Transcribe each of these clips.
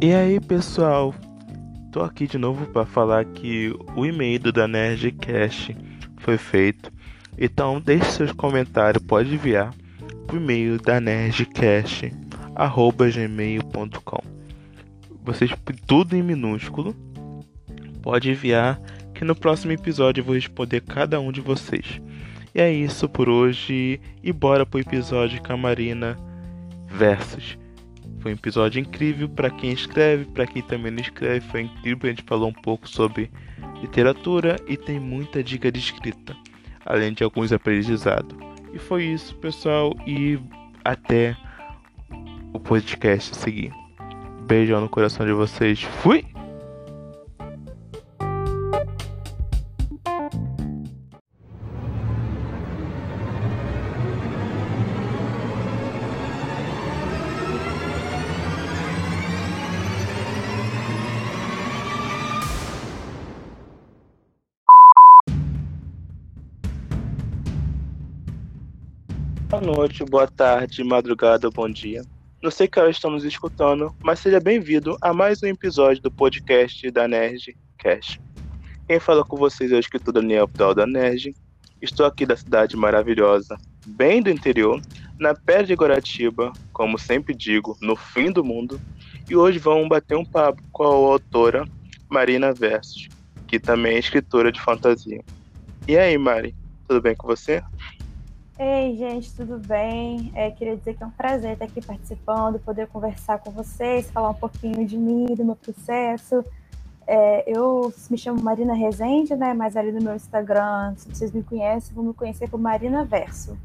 E aí, pessoal? Tô aqui de novo para falar que o e-mail da Nerdcast foi feito. Então, deixe seus comentários, pode enviar pro e-mail da nerdcast@gmail.com. Vocês tudo em minúsculo. Pode enviar que no próximo episódio eu vou responder cada um de vocês. E é isso por hoje e bora pro episódio Camarina Versus. Foi um episódio incrível para quem escreve, para quem também não escreve. Foi incrível, a gente falou um pouco sobre literatura e tem muita dica de escrita, além de alguns aprendizados. E foi isso, pessoal, e até o podcast seguir. Beijão no coração de vocês. Fui! Boa noite, boa tarde, madrugada, bom dia. Não sei que hora estamos escutando, mas seja bem-vindo a mais um episódio do podcast da Nerd Cash. Quem fala com vocês é o escritor Daniel Abdal da Nerd. Estou aqui da cidade maravilhosa, bem do interior, na pé de Guaratiba, como sempre digo, no fim do mundo. E hoje vamos bater um papo com a autora Marina Versos, que também é escritora de fantasia. E aí, Mari, tudo bem com você? Ei, gente, tudo bem? É, queria dizer que é um prazer estar aqui participando, poder conversar com vocês, falar um pouquinho de mim, do meu processo. É, eu me chamo Marina Rezende, né? Mas ali no meu Instagram, se vocês me conhecem, vão me conhecer por Marina Verso.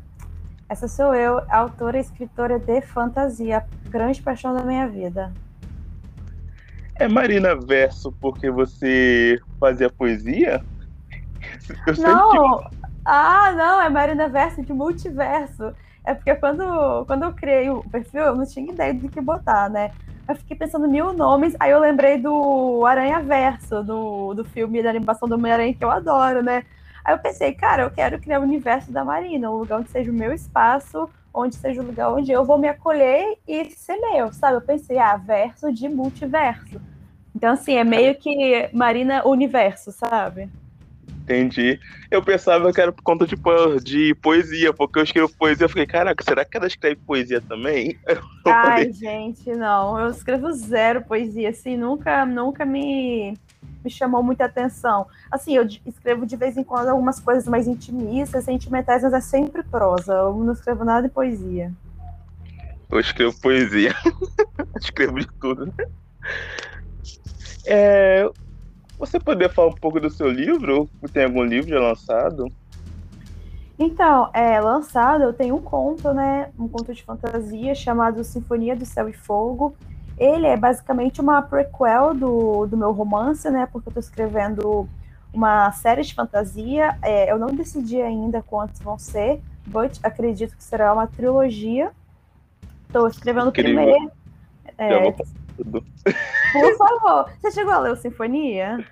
Essa sou eu, autora e escritora de fantasia, grande paixão da minha vida. É Marina Verso porque você fazia poesia? Eu Não, ah, não, é Marina Verso de multiverso. É porque quando, quando eu criei o perfil, eu não tinha ideia do que botar, né? Eu fiquei pensando mil nomes, aí eu lembrei do Aranha Verso, do, do filme da animação do Homem-Aranha, que eu adoro, né? Aí eu pensei, cara, eu quero criar o universo da Marina, um lugar onde seja o meu espaço, onde seja o lugar onde eu vou me acolher e ser meu, sabe? Eu pensei, ah, verso de multiverso. Então, assim, é meio que Marina Universo, sabe? Entendi. Eu pensava que era por conta de, de poesia, porque eu escrevo poesia. Eu fiquei, caraca, será que ela escreve poesia também? Ai, gente, não. Eu escrevo zero poesia, assim, nunca, nunca me, me chamou muita atenção. Assim, eu escrevo de vez em quando algumas coisas mais intimistas, sentimentais, mas é sempre prosa. Eu não escrevo nada de poesia. Eu escrevo poesia. escrevo de tudo. É, você poderia falar um pouco do seu livro? Tem algum livro já lançado? Então, é, lançado, eu tenho um conto, né? Um conto de fantasia chamado Sinfonia do Céu e Fogo. Ele é basicamente uma prequel do, do meu romance, né? Porque eu tô escrevendo uma série de fantasia. É, eu não decidi ainda quantos vão ser, but acredito que será uma trilogia. Estou escrevendo o primeiro. É, por favor. Você chegou a ler o Sinfonia?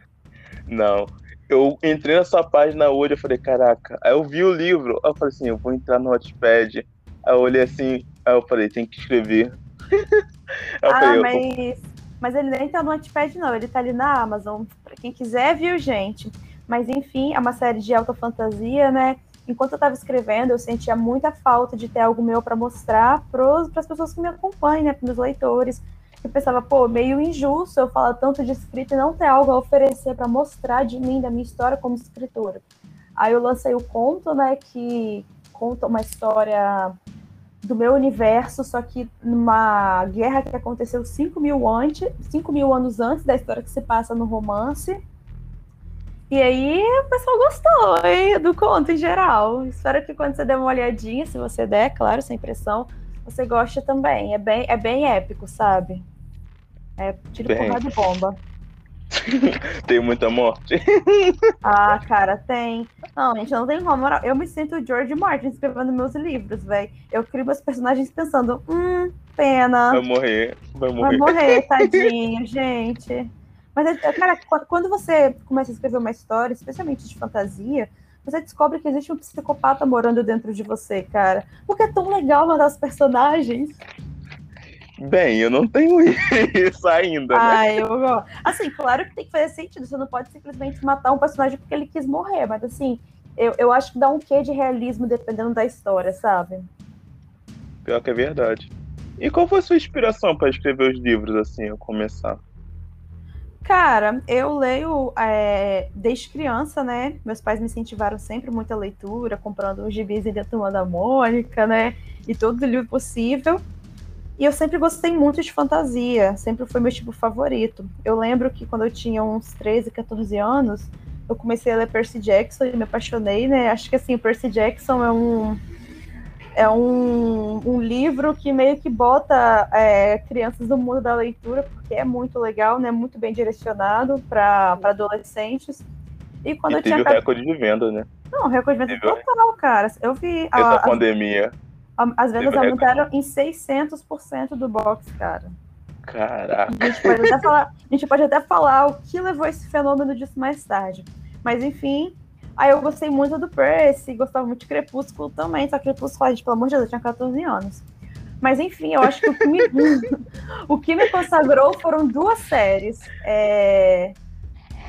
Não. Eu entrei na sua página hoje, eu falei, caraca. Aí eu vi o livro, eu falei assim, eu vou entrar no Notepad. Aí eu olhei assim, aí eu falei, tem que escrever. ah, falei, mas, mas ele nem tá no Notepad, não. Ele tá ali na Amazon. Pra quem quiser, viu, gente? Mas enfim, é uma série de alta fantasia, né? Enquanto eu tava escrevendo, eu sentia muita falta de ter algo meu para mostrar para as pessoas que me acompanham, né? Para meus leitores pensava, pô, meio injusto eu falar tanto de escrita e não ter algo a oferecer para mostrar de mim, da minha história como escritora. Aí eu lancei o conto, né, que conta uma história do meu universo, só que numa guerra que aconteceu 5 mil, antes, 5 mil anos antes da história que se passa no romance. E aí o pessoal gostou hein, do conto em geral. Espero que quando você der uma olhadinha, se você der, claro, sem pressão, você gosta também. É bem, é bem épico, sabe? É tiro, bem... porrada de bomba. tem muita morte. ah, cara, tem. Não, gente, não tem como. Eu me sinto George Martin escrevendo meus livros, velho. Eu crio meus personagens pensando, hum, pena. Vai morrer, vai morrer. Vai morrer, tadinho, gente. Mas, é, cara, quando você começa a escrever uma história, especialmente de fantasia, você descobre que existe um psicopata morando dentro de você, cara. Porque é tão legal mandar os personagens. Bem, eu não tenho isso ainda, né? Ah, eu Assim, claro que tem que fazer sentido. Você não pode simplesmente matar um personagem porque ele quis morrer, mas assim, eu, eu acho que dá um quê de realismo dependendo da história, sabe? Pior que é verdade. E qual foi a sua inspiração para escrever os livros, assim, ao começar? Cara, eu leio é, desde criança, né? Meus pais me incentivaram sempre muita leitura, comprando os gibis da Turma da Mônica, né? E todo livro possível. E eu sempre gostei muito de fantasia, sempre foi meu tipo favorito. Eu lembro que quando eu tinha uns 13, 14 anos, eu comecei a ler Percy Jackson e me apaixonei, né? Acho que assim, o Percy Jackson é um é um, um livro que meio que bota é, crianças no mundo da leitura, porque é muito legal, né? Muito bem direcionado para adolescentes. E quando e eu tinha. o recorde de venda, né? Não, recorde de venda teve... total, cara. Eu vi. Essa a, pandemia. A, as vendas aumentaram em 600% do box, cara. Caraca. A gente, pode até falar, a gente pode até falar o que levou esse fenômeno disso mais tarde. Mas enfim, Aí eu gostei muito do Percy, gostava muito de Crepúsculo também, só que Crepúsculo, gente, pelo amor de Deus, eu tinha 14 anos. Mas enfim, eu acho que o que me, o que me consagrou foram duas séries. É...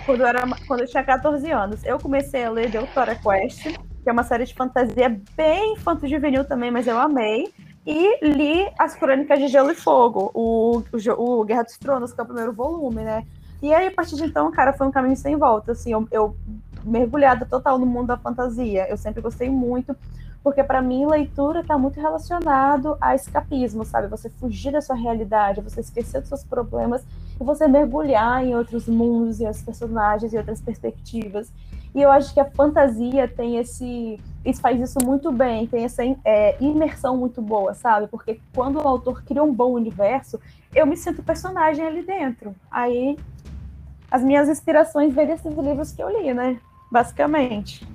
Quando, eu era, quando eu tinha 14 anos. Eu comecei a ler The Autora Quest, que é uma série de fantasia bem infanto-juvenil também, mas eu amei. E li as Crônicas de Gelo e Fogo, o, o, o Guerra dos Tronos, que é o primeiro volume, né? E aí, a partir de então, cara, foi um caminho sem volta. Assim, eu, eu mergulhada total no mundo da fantasia. Eu sempre gostei muito, porque para mim leitura está muito relacionado a escapismo, sabe? Você fugir da sua realidade, você esquecer dos seus problemas e você mergulhar em outros mundos e outros personagens e outras perspectivas. E eu acho que a fantasia tem esse. Isso faz isso muito bem, tem essa é, imersão muito boa, sabe? Porque quando o autor cria um bom universo, eu me sinto personagem ali dentro. Aí as minhas inspirações vêm desses livros que eu li, né? basicamente.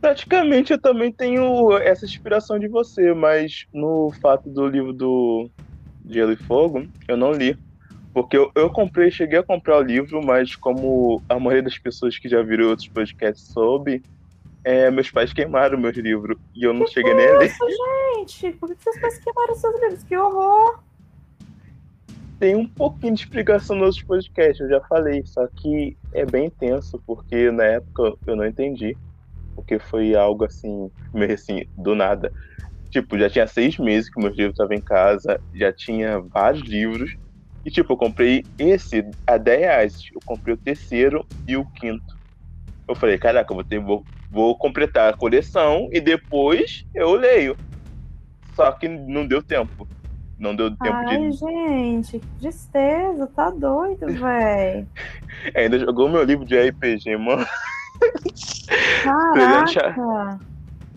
Praticamente eu também tenho essa inspiração de você, mas no fato do livro do Gelo e Fogo, eu não li. Porque eu, eu comprei, cheguei a comprar o livro, mas como a maioria das pessoas que já viram outros podcasts soube, é, meus pais queimaram meus livros e eu não que cheguei nem a ler. gente! Por que seus pais queimaram seus livros? Que horror! tem um pouquinho de explicação nos outros podcasts, eu já falei, só que é bem tenso, porque na época eu não entendi. Porque foi algo assim, meio assim, do nada. Tipo, já tinha seis meses que meus livros estavam em casa, já tinha vários livros. E tipo, eu comprei esse a 10 reais. Eu comprei o terceiro e o quinto. Eu falei, caraca, eu vou, ter, vou, vou completar a coleção e depois eu leio. Só que não deu tempo. Não deu tempo Ai, de. Ai, gente, que tristeza, tá doido, velho. Ainda jogou meu livro de RPG, mano. Caraca.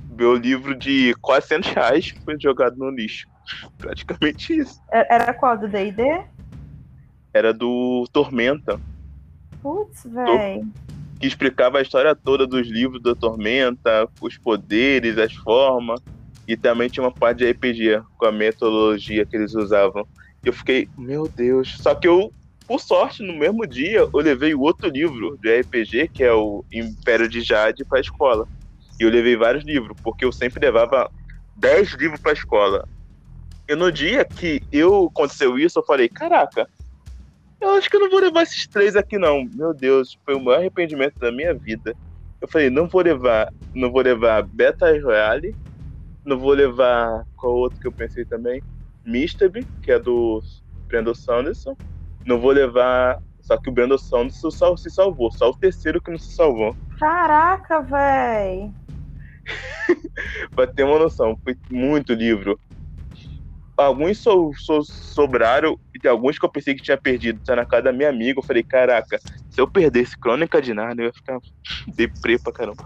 Meu livro de 400 reais foi jogado no lixo. Praticamente isso. Era qual? Do DD? Era do Tormenta. Putz, velho. Que explicava a história toda dos livros da Tormenta, os poderes, as formas. E também tinha uma parte de RPG com a metodologia que eles usavam. Eu fiquei, meu Deus. Só que eu, por sorte, no mesmo dia, eu levei o outro livro de RPG, que é o Império de Jade, para a escola. E eu levei vários livros, porque eu sempre levava 10 livros para a escola. E no dia que eu aconteceu isso, eu falei, caraca, eu acho que eu não vou levar esses três aqui não. Meu Deus, foi o maior arrependimento da minha vida. Eu falei, não vou levar, não vou levar Beta Royale, não vou levar qual outro que eu pensei também? Misterby, que é do Brandon Sanderson. Não vou levar. Só que o Brandon Sanderson só se salvou. Só o terceiro que não se salvou. Caraca, véi! pra ter uma noção, foi muito livro. Alguns so, so, sobraram e tem alguns que eu pensei que tinha perdido. Tá na casa da minha amiga. Eu falei, caraca, se eu perdesse Crônica de Narnia, eu ia ficar deprê pra caramba.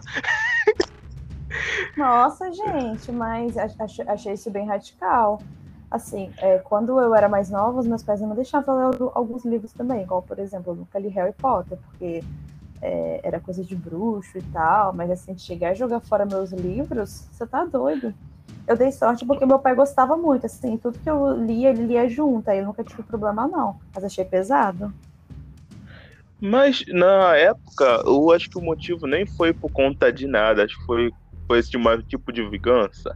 Nossa, gente, mas achei, achei isso bem radical. Assim, é, quando eu era mais nova, os meus pais não deixavam ler alguns livros também, igual, por exemplo, eu nunca li Harry Potter, porque é, era coisa de bruxo e tal, mas assim, chegar a jogar fora meus livros, você tá doido. Eu dei sorte porque meu pai gostava muito, assim, tudo que eu lia, ele lia junto, aí eu nunca tive problema, não. Mas achei pesado. Mas na época, eu acho que o motivo nem foi por conta de nada, acho que foi foi esse tipo de vingança.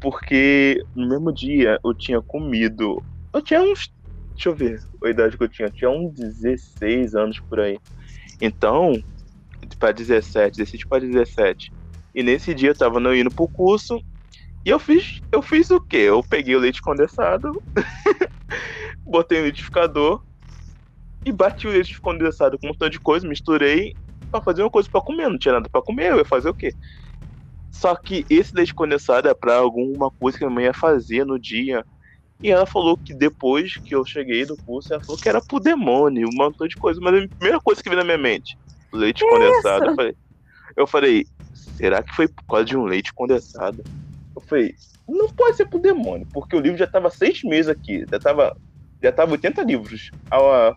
porque no mesmo dia eu tinha comido. Eu tinha uns. Deixa eu ver a idade que eu tinha. Eu tinha uns 16 anos por aí. Então, para 17, 16 para 17. E nesse dia eu tava indo pro curso. E eu fiz, eu fiz o quê? Eu peguei o leite condensado, botei no liquidificador e bati o leite condensado com um montão de coisa, misturei para fazer uma coisa para comer, não tinha nada para comer, eu ia fazer o quê? Só que esse leite condensado é para alguma coisa que a minha mãe ia fazer no dia. E ela falou que depois que eu cheguei do curso, ela falou que era pro demônio, um montão de coisa. Mas a primeira coisa que veio na minha mente, leite condensado. Eu falei, eu falei, será que foi por causa de um leite condensado? Falei, não pode ser pro demônio, porque o livro já tava seis meses aqui, já tava, já tava 80 livros há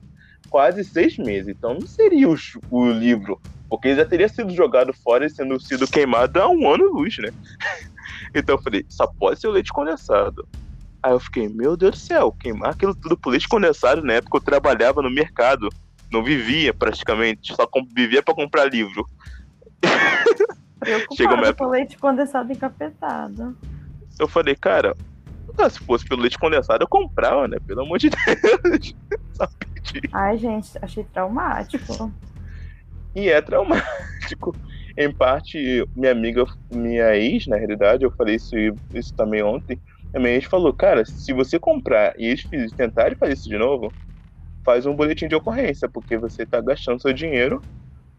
quase seis meses. Então não seria o, o livro porque ele já teria sido jogado fora e sendo sido queimado há um ano luz, né? então eu falei, só pode ser o leite condensado. Aí eu fiquei, meu Deus do céu, queimar aquilo tudo por leite condensado, na época eu trabalhava no mercado, não vivia praticamente, só vivia para comprar livro. Chega época... com leite condensado encapetado. Eu falei, cara, se fosse pelo leite condensado eu comprava, né? Pelo amor de Deus. Ai, gente, achei traumático. E é traumático. Em parte, minha amiga, minha ex, na realidade, eu falei isso, isso também ontem. A minha ex falou, cara, se você comprar e eles tentarem fazer isso de novo, faz um boletim de ocorrência, porque você tá gastando seu dinheiro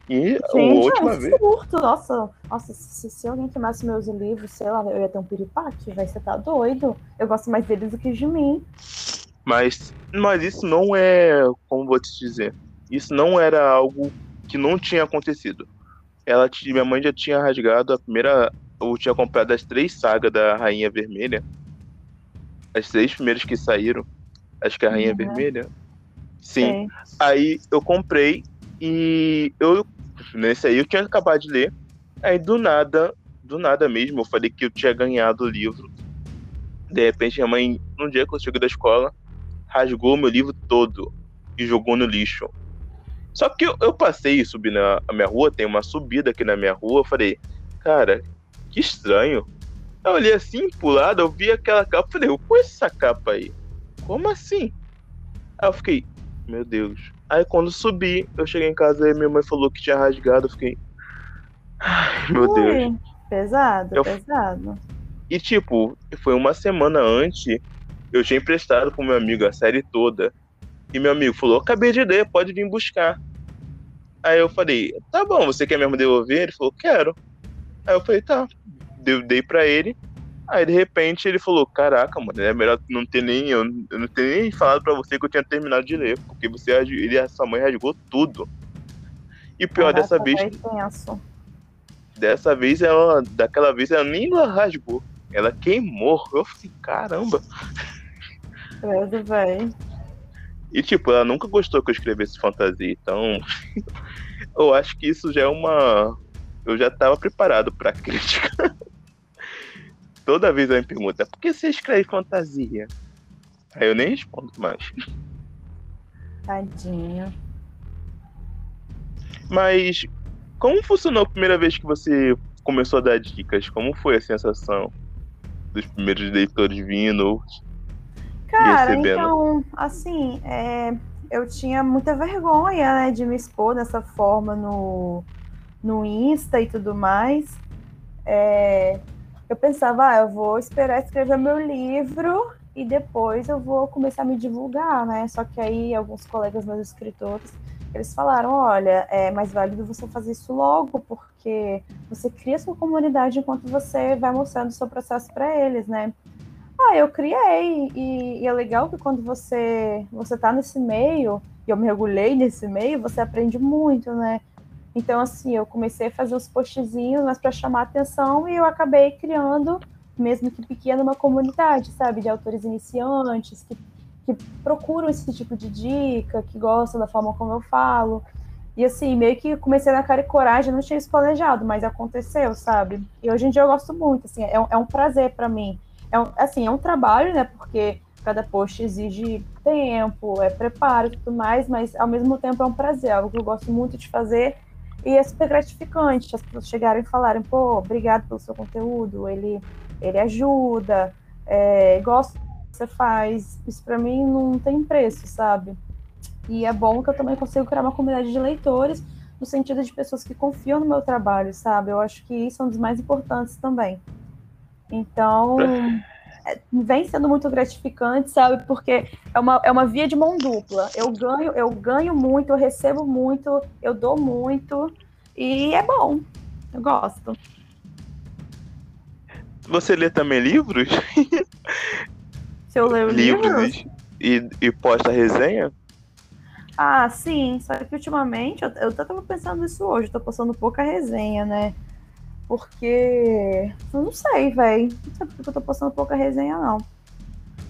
e Gente, a última é um vez. Surto. Nossa, nossa se, se, alguém queimasse meus livros, sei lá, eu ia ter um piripaque, vai você tá doido. Eu gosto mais deles do que de mim. Mas, mas isso não é, como vou te dizer, isso não era algo que não tinha acontecido. Ela, minha mãe já tinha rasgado a primeira. Eu tinha comprado as três sagas da Rainha Vermelha. As três primeiras que saíram. Acho que é a Rainha uhum. Vermelha. Sim. Aí eu comprei e eu. Nesse aí eu tinha acabado de ler. Aí do nada, do nada mesmo, eu falei que eu tinha ganhado o livro. De repente, minha mãe, num dia que eu cheguei da escola, rasgou meu livro todo e jogou no lixo. Só que eu, eu passei e subi na minha rua, tem uma subida aqui na minha rua, eu falei, cara, que estranho. Eu olhei assim, pro lado, eu vi aquela capa, falei, eu conheço essa capa aí. Como assim? Aí eu fiquei, meu Deus. Aí quando subi, eu cheguei em casa e minha mãe falou que tinha rasgado, eu fiquei. Ai, meu Ui, Deus. Pesado, eu... pesado. E tipo, foi uma semana antes, eu tinha emprestado pro meu amigo a série toda. E meu amigo falou: Acabei de ler, pode vir buscar. Aí eu falei: Tá bom, você quer mesmo devolver? Ele falou: Quero. Aí eu falei: Tá. Eu dei pra ele. Aí de repente ele falou: Caraca, mano, é melhor não ter nem. Eu, eu não ter nem falado pra você que eu tinha terminado de ler, porque você ele a sua mãe rasgou tudo. E pior Caraca, dessa vez. Dessa vez ela. Daquela vez ela nem rasgou. Ela queimou. Eu falei, caramba. Credo, velho. E, tipo, ela nunca gostou que eu escrevesse fantasia, então. eu acho que isso já é uma. Eu já tava preparado pra crítica. Toda vez ela me pergunta, por que você escreve fantasia? Aí eu nem respondo mais. Tadinho. Mas como funcionou a primeira vez que você começou a dar dicas? Como foi a sensação dos primeiros leitores vindo? Cara, então, assim, é, eu tinha muita vergonha, né, de me expor dessa forma no, no Insta e tudo mais. É, eu pensava, ah, eu vou esperar escrever meu livro e depois eu vou começar a me divulgar, né? Só que aí alguns colegas meus escritores, eles falaram, olha, é mais válido você fazer isso logo, porque você cria sua comunidade enquanto você vai mostrando o seu processo para eles, né? Ah, eu criei, e, e, é legal que quando você você tá nesse meio, e eu mergulhei nesse meio, você aprende muito, né? Então, assim, eu comecei a fazer os postzinhos, mas para chamar atenção, e eu acabei criando, mesmo que pequena, uma comunidade, sabe, de autores iniciantes, que, que procuram esse tipo de dica, que gostam da forma como eu falo. E assim, meio que comecei na cara e coragem, não tinha isso planejado, mas aconteceu, sabe? E hoje em dia eu gosto muito, assim, é, é um prazer para mim é um, assim, é um trabalho, né? Porque cada post exige tempo, é preparo e tudo mais, mas ao mesmo tempo é um prazer, algo que eu gosto muito de fazer e é super gratificante as pessoas chegarem e falarem, pô, obrigado pelo seu conteúdo, ele, ele ajuda, é, gosta do que você faz. Isso para mim não tem preço, sabe? E é bom que eu também consigo criar uma comunidade de leitores no sentido de pessoas que confiam no meu trabalho, sabe? Eu acho que isso é um dos mais importantes também. Então, vem sendo muito gratificante, sabe? Porque é uma, é uma via de mão dupla. Eu ganho, eu ganho muito, eu recebo muito, eu dou muito, e é bom. Eu gosto. Você lê também livros? Se eu leio livros? livros e, e posta resenha? Ah, sim. Só que ultimamente, eu, eu tava pensando nisso hoje, eu tô postando pouca resenha, né? Porque. Eu não sei, velho. Não sei porque eu tô postando pouca resenha, não.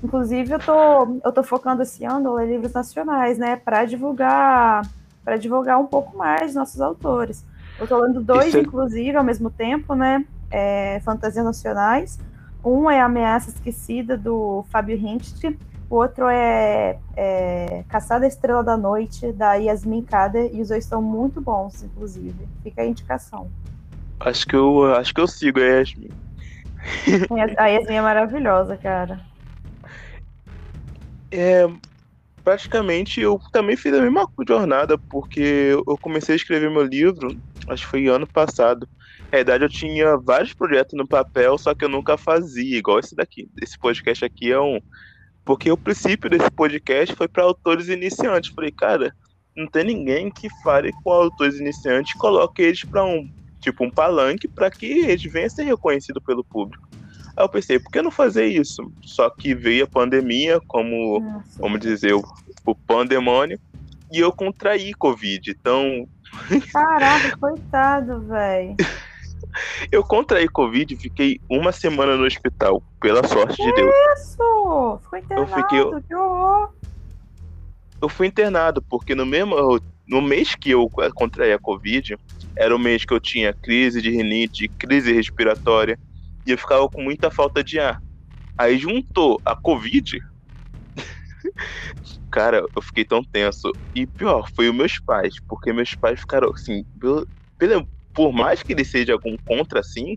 Inclusive, eu tô, eu tô focando esse ano em ler livros nacionais, né? Pra divulgar. para divulgar um pouco mais nossos autores. Eu tô lendo dois, Isso... Inclusive, ao mesmo tempo, né? É, Fantasias Nacionais. Um é Ameaça Esquecida, do Fábio Hincht. O outro é, é Caçada Estrela da Noite, da Yasmin Kader. E os dois são muito bons, inclusive. Fica a indicação. Acho que eu, acho que eu sigo a Yasmin. A Yasmin é maravilhosa, cara. É, praticamente eu também fiz a mesma jornada, porque eu comecei a escrever meu livro, acho que foi ano passado. Na verdade, eu tinha vários projetos no papel, só que eu nunca fazia, igual esse daqui. Esse podcast aqui é um. Porque o princípio desse podcast foi para autores iniciantes. Falei, cara, não tem ninguém que fale com autores iniciantes e coloque eles para um tipo um palanque para que eles venham a ser reconhecidos pelo público. Aí eu pensei, por que não fazer isso? Só que veio a pandemia, como, Nossa. como dizer, o, o pandemônio, e eu contraí Covid. Então. Caraca, coitado, velho. eu contraí Covid e fiquei uma semana no hospital, pela sorte que de Deus. Isso! Ficou internado, eu fiquei... que horror! Eu fui internado, porque no mesmo. No mês que eu contraí a Covid, era o mês que eu tinha crise de rinite, crise respiratória, e eu ficava com muita falta de ar. Aí juntou a Covid. Cara, eu fiquei tão tenso. E pior, foi os meus pais, porque meus pais ficaram assim, pelo, por mais que eles sejam algum contra assim,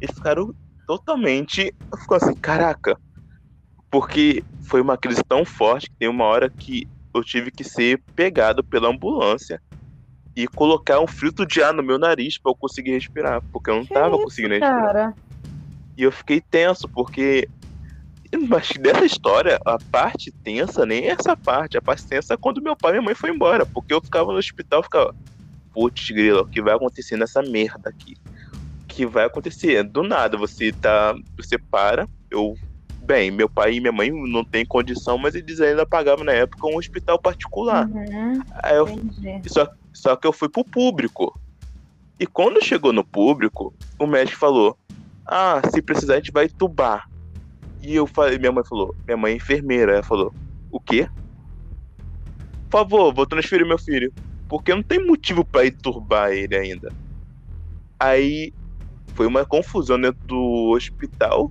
eles ficaram totalmente. Ficou assim, caraca. Porque foi uma crise tão forte que tem uma hora que eu tive que ser pegado pela ambulância e colocar um filtro de ar no meu nariz para eu conseguir respirar, porque eu não que tava isso, conseguindo respirar. Cara? E eu fiquei tenso, porque mas dessa história, a parte tensa nem é essa parte. A parte tensa é quando meu pai e minha mãe foram embora. Porque eu ficava no hospital, ficava. Putz, grilo, o que vai acontecer nessa merda aqui? O que vai acontecer? Do nada, você tá. Você para. Eu. Bem, meu pai e minha mãe não têm condição, mas eles ainda pagavam na época um hospital particular. Uhum, eu, só, só que eu fui pro público. E quando chegou no público, o médico falou: Ah, se precisar, a gente vai tubar. E eu falei, minha mãe falou, minha mãe é enfermeira, ela falou: O quê? Por favor, vou transferir meu filho. Porque não tem motivo para ir turbar ele ainda. Aí foi uma confusão dentro do hospital.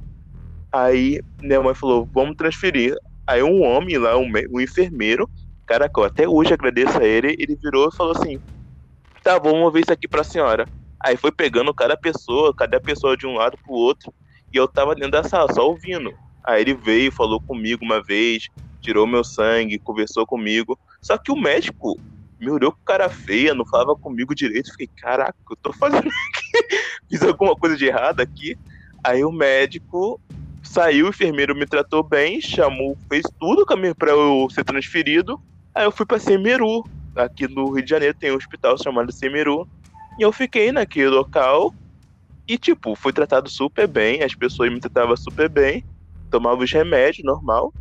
Aí minha mãe falou: Vamos transferir. Aí um homem lá, um, um enfermeiro, Cara, eu até hoje agradeço a ele. Ele virou e falou assim: Tá, vamos ver isso aqui pra senhora. Aí foi pegando cada pessoa, cada pessoa de um lado pro outro. E eu tava dentro da sala, só ouvindo. Aí ele veio, falou comigo uma vez, tirou meu sangue, conversou comigo. Só que o médico me olhou com cara feia, não falava comigo direito. Fiquei, caraca, eu tô fazendo aqui? Fiz alguma coisa de errado aqui. Aí o médico saiu, o enfermeiro me tratou bem, chamou, fez tudo para eu ser transferido. Aí eu fui pra Semeru. Aqui no Rio de Janeiro tem um hospital chamado Semeru. E eu fiquei naquele local. E, tipo, fui tratado super bem. As pessoas me tratavam super bem. Tomava os remédios, normal.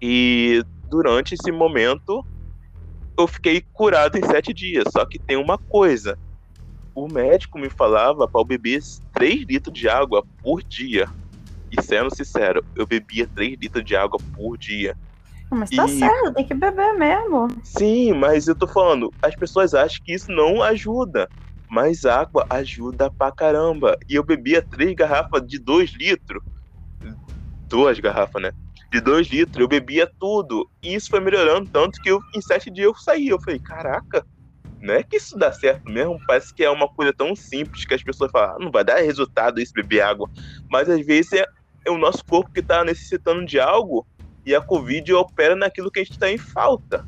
E durante esse momento, eu fiquei curado em sete dias. Só que tem uma coisa. O médico me falava para eu beber 3 litros de água por dia. E sendo sincero, eu bebia 3 litros de água por dia. Mas tá e... certo, tem que beber mesmo. Sim, mas eu tô falando, as pessoas acham que isso não ajuda. Mas água ajuda pra caramba. E eu bebia três garrafas de dois litros. Duas garrafas, né? De dois litros, eu bebia tudo. E isso foi melhorando tanto que eu, em sete dias eu saí. Eu falei, caraca, não é que isso dá certo mesmo, parece que é uma coisa tão simples que as pessoas falam, ah, não vai dar resultado isso beber água. Mas às vezes é, é o nosso corpo que está necessitando de algo e a Covid opera naquilo que a gente está em falta.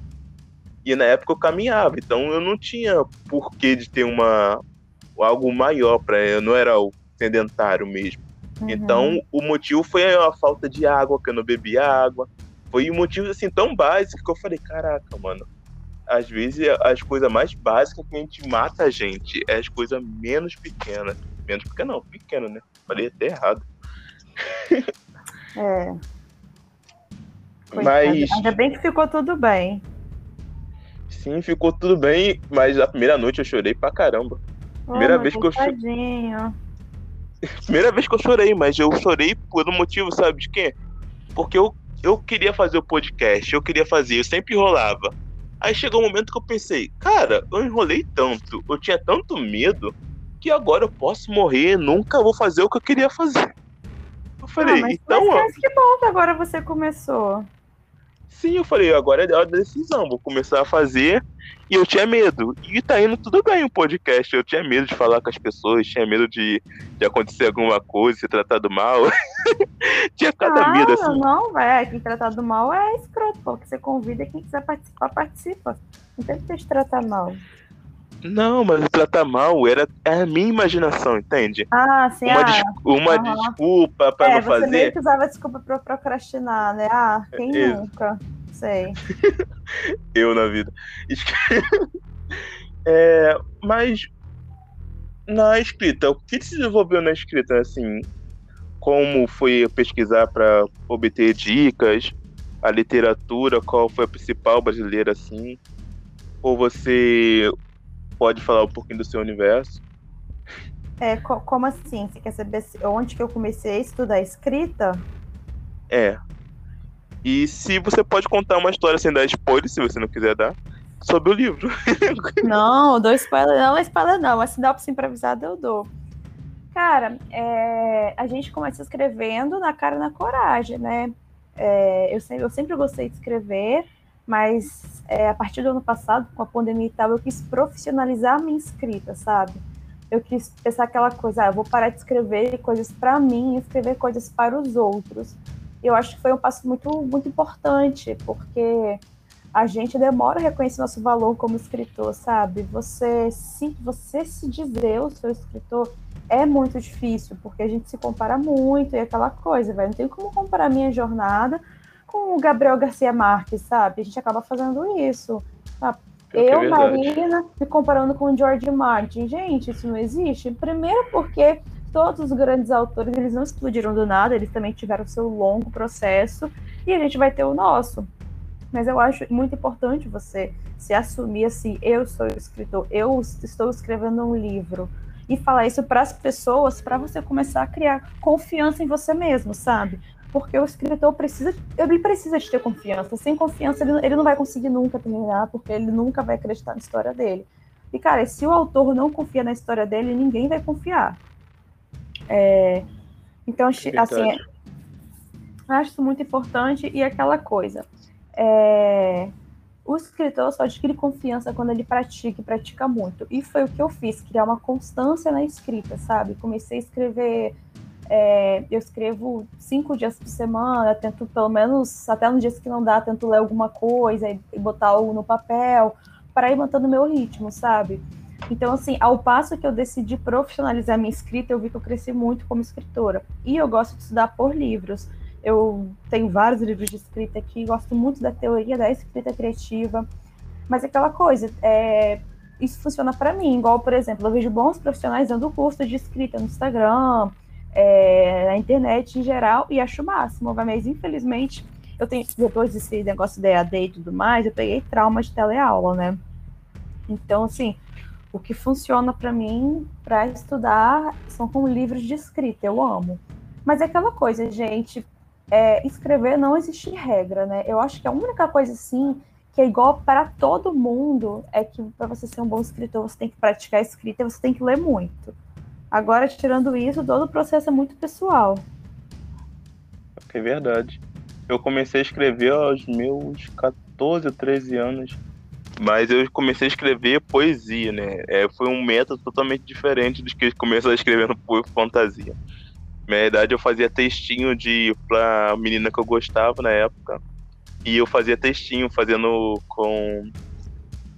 E na época eu caminhava, então eu não tinha porquê de ter uma algo maior para eu, não era o sedentário mesmo. Uhum. Então o motivo foi a falta de água, que eu não bebia água. Foi um motivo assim tão básico que eu falei, caraca, mano, às vezes as coisas mais básicas que a gente mata a gente é as coisas menos pequenas. Menos pequenas não, pequeno, né? Falei até errado. É. Mas. Ainda bem que ficou tudo bem. Sim, ficou tudo bem, mas a primeira noite eu chorei pra caramba. Primeira oh, vez que eu chorei. Primeira vez que eu chorei, mas eu chorei por um motivo, sabe de quê? Porque eu, eu queria fazer o podcast, eu queria fazer, eu sempre enrolava. Aí chegou um momento que eu pensei, cara, eu enrolei tanto, eu tinha tanto medo, que agora eu posso morrer, nunca vou fazer o que eu queria fazer. Falei, ah, mas, então. Mas que bom que agora você começou. Sim, eu falei, agora é a hora da decisão, vou começar a fazer. E eu tinha medo. E tá indo tudo bem o podcast. Eu tinha medo de falar com as pessoas, tinha medo de, de acontecer alguma coisa, ser tratado mal. tinha cada ah, medo assim. Não, vai, quem tratado mal é escroto, porque você convida quem quiser participar, participa. Não tem que te tratar mal. Não, mas tratar mal era é a minha imaginação, entende? Ah, sim. Uma, ah, des uma uhum. desculpa para é, não fazer. Você meio que usava desculpa para procrastinar, né? Ah, quem é, nunca? Sei. Eu na vida. é, mas na escrita, o que se desenvolveu na escrita, assim? Como foi pesquisar para obter dicas? A literatura, qual foi a principal brasileira, assim? Ou você pode falar um pouquinho do seu universo? É, co como assim? Você quer saber onde que eu comecei a estudar escrita? É. E se você pode contar uma história sem dar spoiler, se você não quiser dar, sobre o livro. não, dou spoiler não, spoiler não, mas sinopse improvisada eu dou. Cara, é, a gente começa escrevendo na cara e na coragem, né? É, eu, sempre, eu sempre gostei de escrever, mas é, a partir do ano passado, com a pandemia e tal, eu quis profissionalizar a minha escrita, sabe? Eu quis pensar aquela coisa, ah, eu vou parar de escrever coisas para mim escrever coisas para os outros. Eu acho que foi um passo muito, muito importante, porque a gente demora a reconhecer nosso valor como escritor, sabe? Você se, você se dizer o seu escritor é muito difícil, porque a gente se compara muito e aquela coisa, velho. Não tem como comparar minha jornada com o Gabriel Garcia Marques, sabe? A gente acaba fazendo isso. Sabe? É eu, é Marina, me comparando com o George Martin. Gente, isso não existe. Primeiro porque todos os grandes autores, eles não explodiram do nada, eles também tiveram seu longo processo e a gente vai ter o nosso. Mas eu acho muito importante você se assumir assim, eu sou escritor, eu estou escrevendo um livro e falar isso para as pessoas, para você começar a criar confiança em você mesmo, sabe? Porque o escritor precisa, ele precisa de ter confiança. Sem confiança, ele, ele não vai conseguir nunca terminar, porque ele nunca vai acreditar na história dele. E, cara, se o autor não confia na história dele, ninguém vai confiar. É, então, assim, é, acho isso muito importante e aquela coisa. É, o escritor só adquire confiança quando ele pratica e pratica muito. E foi o que eu fiz, criar uma constância na escrita, sabe? Comecei a escrever é, eu escrevo cinco dias por semana, tento pelo menos, até nos dias que não dá, tento ler alguma coisa e, botar algo no papel, para ir mantendo meu ritmo, sabe? Então, assim, ao passo que eu decidi profissionalizar minha escrita, eu vi que eu cresci muito como escritora. E eu gosto de estudar por livros. Eu tenho vários livros de escrita aqui, gosto muito da teoria da escrita criativa. Mas aquela coisa, é, isso funciona para mim. Igual, por exemplo, eu vejo bons profissionais dando curso de escrita no Instagram, é, na internet em geral e acho o máximo. Mas infelizmente, eu tenho, depois desse negócio da EAD e tudo mais, eu peguei trauma de teleaula, né? Então, assim, o que funciona para mim para estudar são com livros de escrita, eu amo. Mas é aquela coisa, gente, é, escrever não existe regra, né? Eu acho que a única coisa, assim, que é igual para todo mundo é que para você ser um bom escritor, você tem que praticar escrita e você tem que ler muito. Agora, tirando isso, todo o processo é muito pessoal. É verdade. Eu comecei a escrever aos meus 14, 13 anos. Mas eu comecei a escrever poesia, né? É, foi um método totalmente diferente dos que começou a escrever no fantasia. Na verdade, eu fazia textinho de pra menina que eu gostava na época. E eu fazia textinho, fazendo com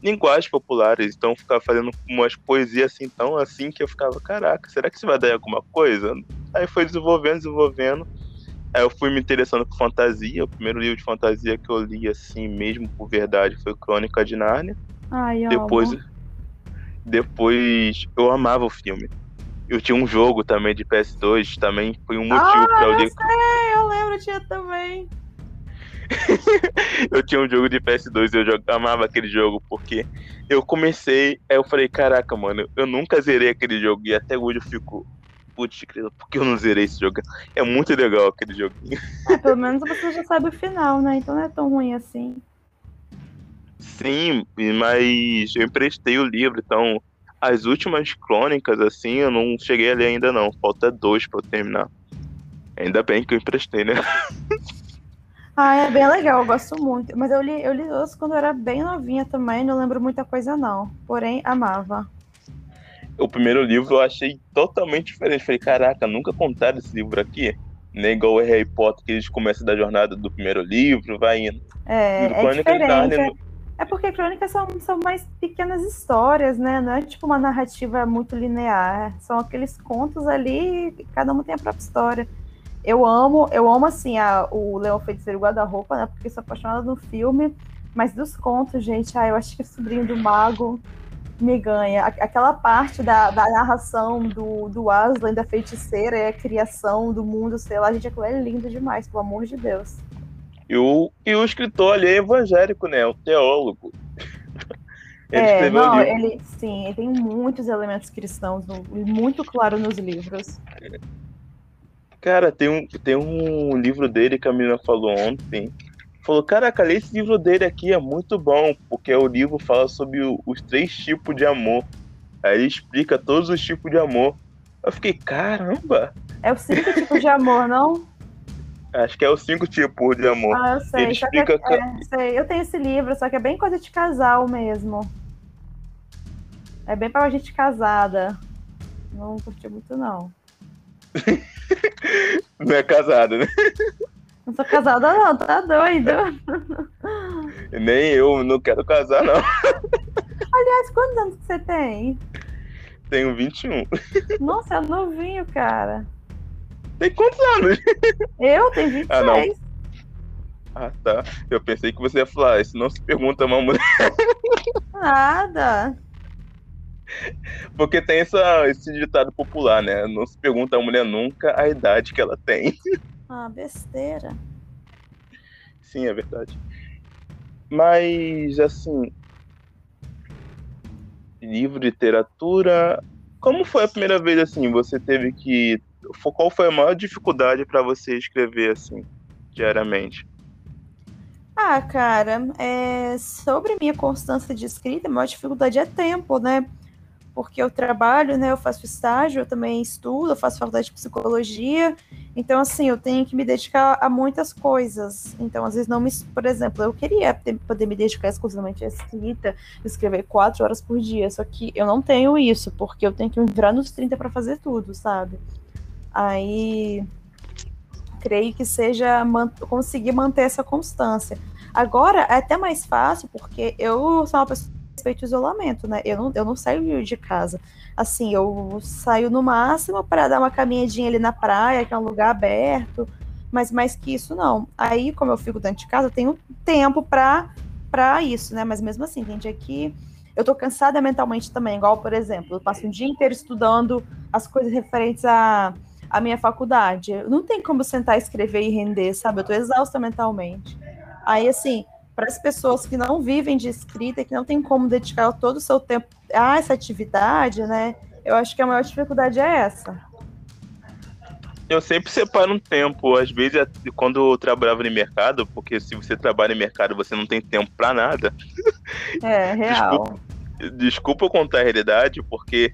linguagens populares. Então, eu ficava fazendo umas poesias assim, tão assim, que eu ficava, caraca, será que isso vai dar alguma coisa? Aí foi desenvolvendo, desenvolvendo. Aí eu fui me interessando por fantasia. O primeiro livro de fantasia que eu li, assim, mesmo por verdade, foi Crônica de Nárnia. Ai, depois, depois eu amava o filme. Eu tinha um jogo também de PS2, também foi um motivo ah, pra eu ler. Eu sei, eu lembro, tinha também. eu tinha um jogo de PS2 e eu amava aquele jogo porque eu comecei, aí eu falei, caraca, mano, eu nunca zerei aquele jogo e até hoje eu fico, putz, por que eu não zerei esse jogo? É muito legal aquele joguinho. É, pelo menos você já sabe o final, né? Então não é tão ruim assim. Sim, mas eu emprestei o livro, então as últimas crônicas, assim, eu não cheguei ali ainda não. Falta dois pra eu terminar. Ainda bem que eu emprestei, né? Ah, é bem legal, eu gosto muito. Mas eu li, eu li os quando eu era bem novinha também, não lembro muita coisa não. Porém, amava o primeiro livro eu achei totalmente diferente. Falei, caraca, nunca contaram esse livro aqui. Nem igual o Harry Potter, que eles começam da jornada do primeiro livro, vai indo. É, é diferente. É porque crônicas são, são mais pequenas histórias, né? Não é tipo uma narrativa muito linear. São aqueles contos ali, cada um tem a própria história. Eu amo, eu amo assim a, o Leão Feiticeiro Guarda-Roupa, né? Porque sou apaixonada no filme. Mas dos contos, gente, ah, eu acho que o Sobrinho do Mago me ganha. Aquela parte da, da narração do, do Aslan, da feiticeira, e a criação do mundo, sei lá, gente, aquilo é lindo demais, pelo amor de Deus. E o, e o escritor ali é evangélico, né? O teólogo. ele é, não, ele, sim, ele tem muitos elementos cristãos, no, muito claro nos livros. Cara, tem um, tem um livro dele que a menina falou ontem, falou: Caraca, lê esse livro dele aqui, é muito bom, porque o livro fala sobre o, os três tipos de amor. Aí ele explica todos os tipos de amor. Eu fiquei, caramba! É os cinco tipos de amor, não? Acho que é os cinco tipos de amor. Ah, eu sei. Ele explica que, é, sei. Eu tenho esse livro, só que é bem coisa de casal mesmo. É bem pra gente casada. Não curti muito, não. não é casada, né? Não sou casada, não, tá doido. Nem eu, não quero casar, não. Aliás, quantos anos que você tem? Tenho 21. Nossa, é novinho, cara. Tem quantos anos? Eu tenho 26. Ah, não. Ah, tá. Eu pensei que você ia falar, isso não se pergunta uma mulher. Nada. Porque tem essa, esse ditado popular, né? Não se pergunta a mulher nunca a idade que ela tem. Ah, besteira. Sim, é verdade. Mas, assim. Livro literatura. Como foi a primeira vez, assim? Você teve que. Qual foi a maior dificuldade para você escrever, assim, diariamente? Ah, cara, é... sobre minha constância de escrita, a maior dificuldade é tempo, né? Porque eu trabalho, né, eu faço estágio, eu também estudo, eu faço faculdade de psicologia, então, assim, eu tenho que me dedicar a muitas coisas, então, às vezes não me, por exemplo, eu queria ter, poder me dedicar exclusivamente à escrita, escrever quatro horas por dia, só que eu não tenho isso, porque eu tenho que me virar nos 30 para fazer tudo, sabe? Aí, creio que seja man conseguir manter essa constância. Agora, é até mais fácil, porque eu sou uma pessoa respeito isolamento, né? Eu não, eu não saio de casa. Assim, eu saio no máximo para dar uma caminhadinha ali na praia, que é um lugar aberto, mas mais que isso, não. Aí, como eu fico dentro de casa, eu tenho tempo para isso, né? Mas mesmo assim, tem dia que eu tô cansada mentalmente também, igual, por exemplo, eu passo um dia inteiro estudando as coisas referentes à, à minha faculdade. Não tem como sentar, escrever e render, sabe? Eu tô exausta mentalmente. Aí, assim, para as pessoas que não vivem de escrita, que não tem como dedicar todo o seu tempo a essa atividade, né? Eu acho que a maior dificuldade é essa. Eu sempre separo um tempo, às vezes quando eu trabalhava no mercado, porque se você trabalha em mercado você não tem tempo para nada. É, real. Desculpa, desculpa contar a realidade, porque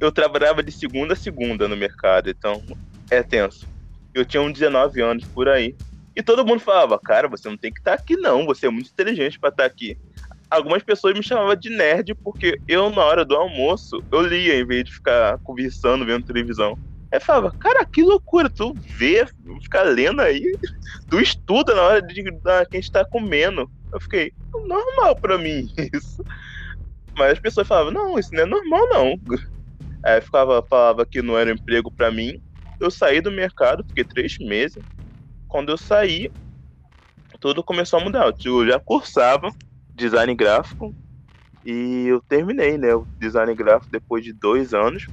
eu trabalhava de segunda a segunda no mercado, então é tenso. Eu tinha uns 19 anos por aí. E todo mundo falava, cara, você não tem que estar tá aqui, não. Você é muito inteligente para estar tá aqui. algumas pessoas me chamavam de nerd porque eu, na hora do almoço, eu lia em vez de ficar conversando, vendo televisão. Aí falava, cara, que loucura, tu vê, ficar lendo aí, tu estuda na hora de da, que a gente tá comendo. Eu fiquei, normal pra mim isso. Mas as pessoas falavam, não, isso não é normal não. Aí ficava, falava que não era um emprego pra mim. Eu saí do mercado, fiquei três meses. Quando eu saí, tudo começou a mudar. Eu já cursava design gráfico e eu terminei, né, o design gráfico depois de dois anos.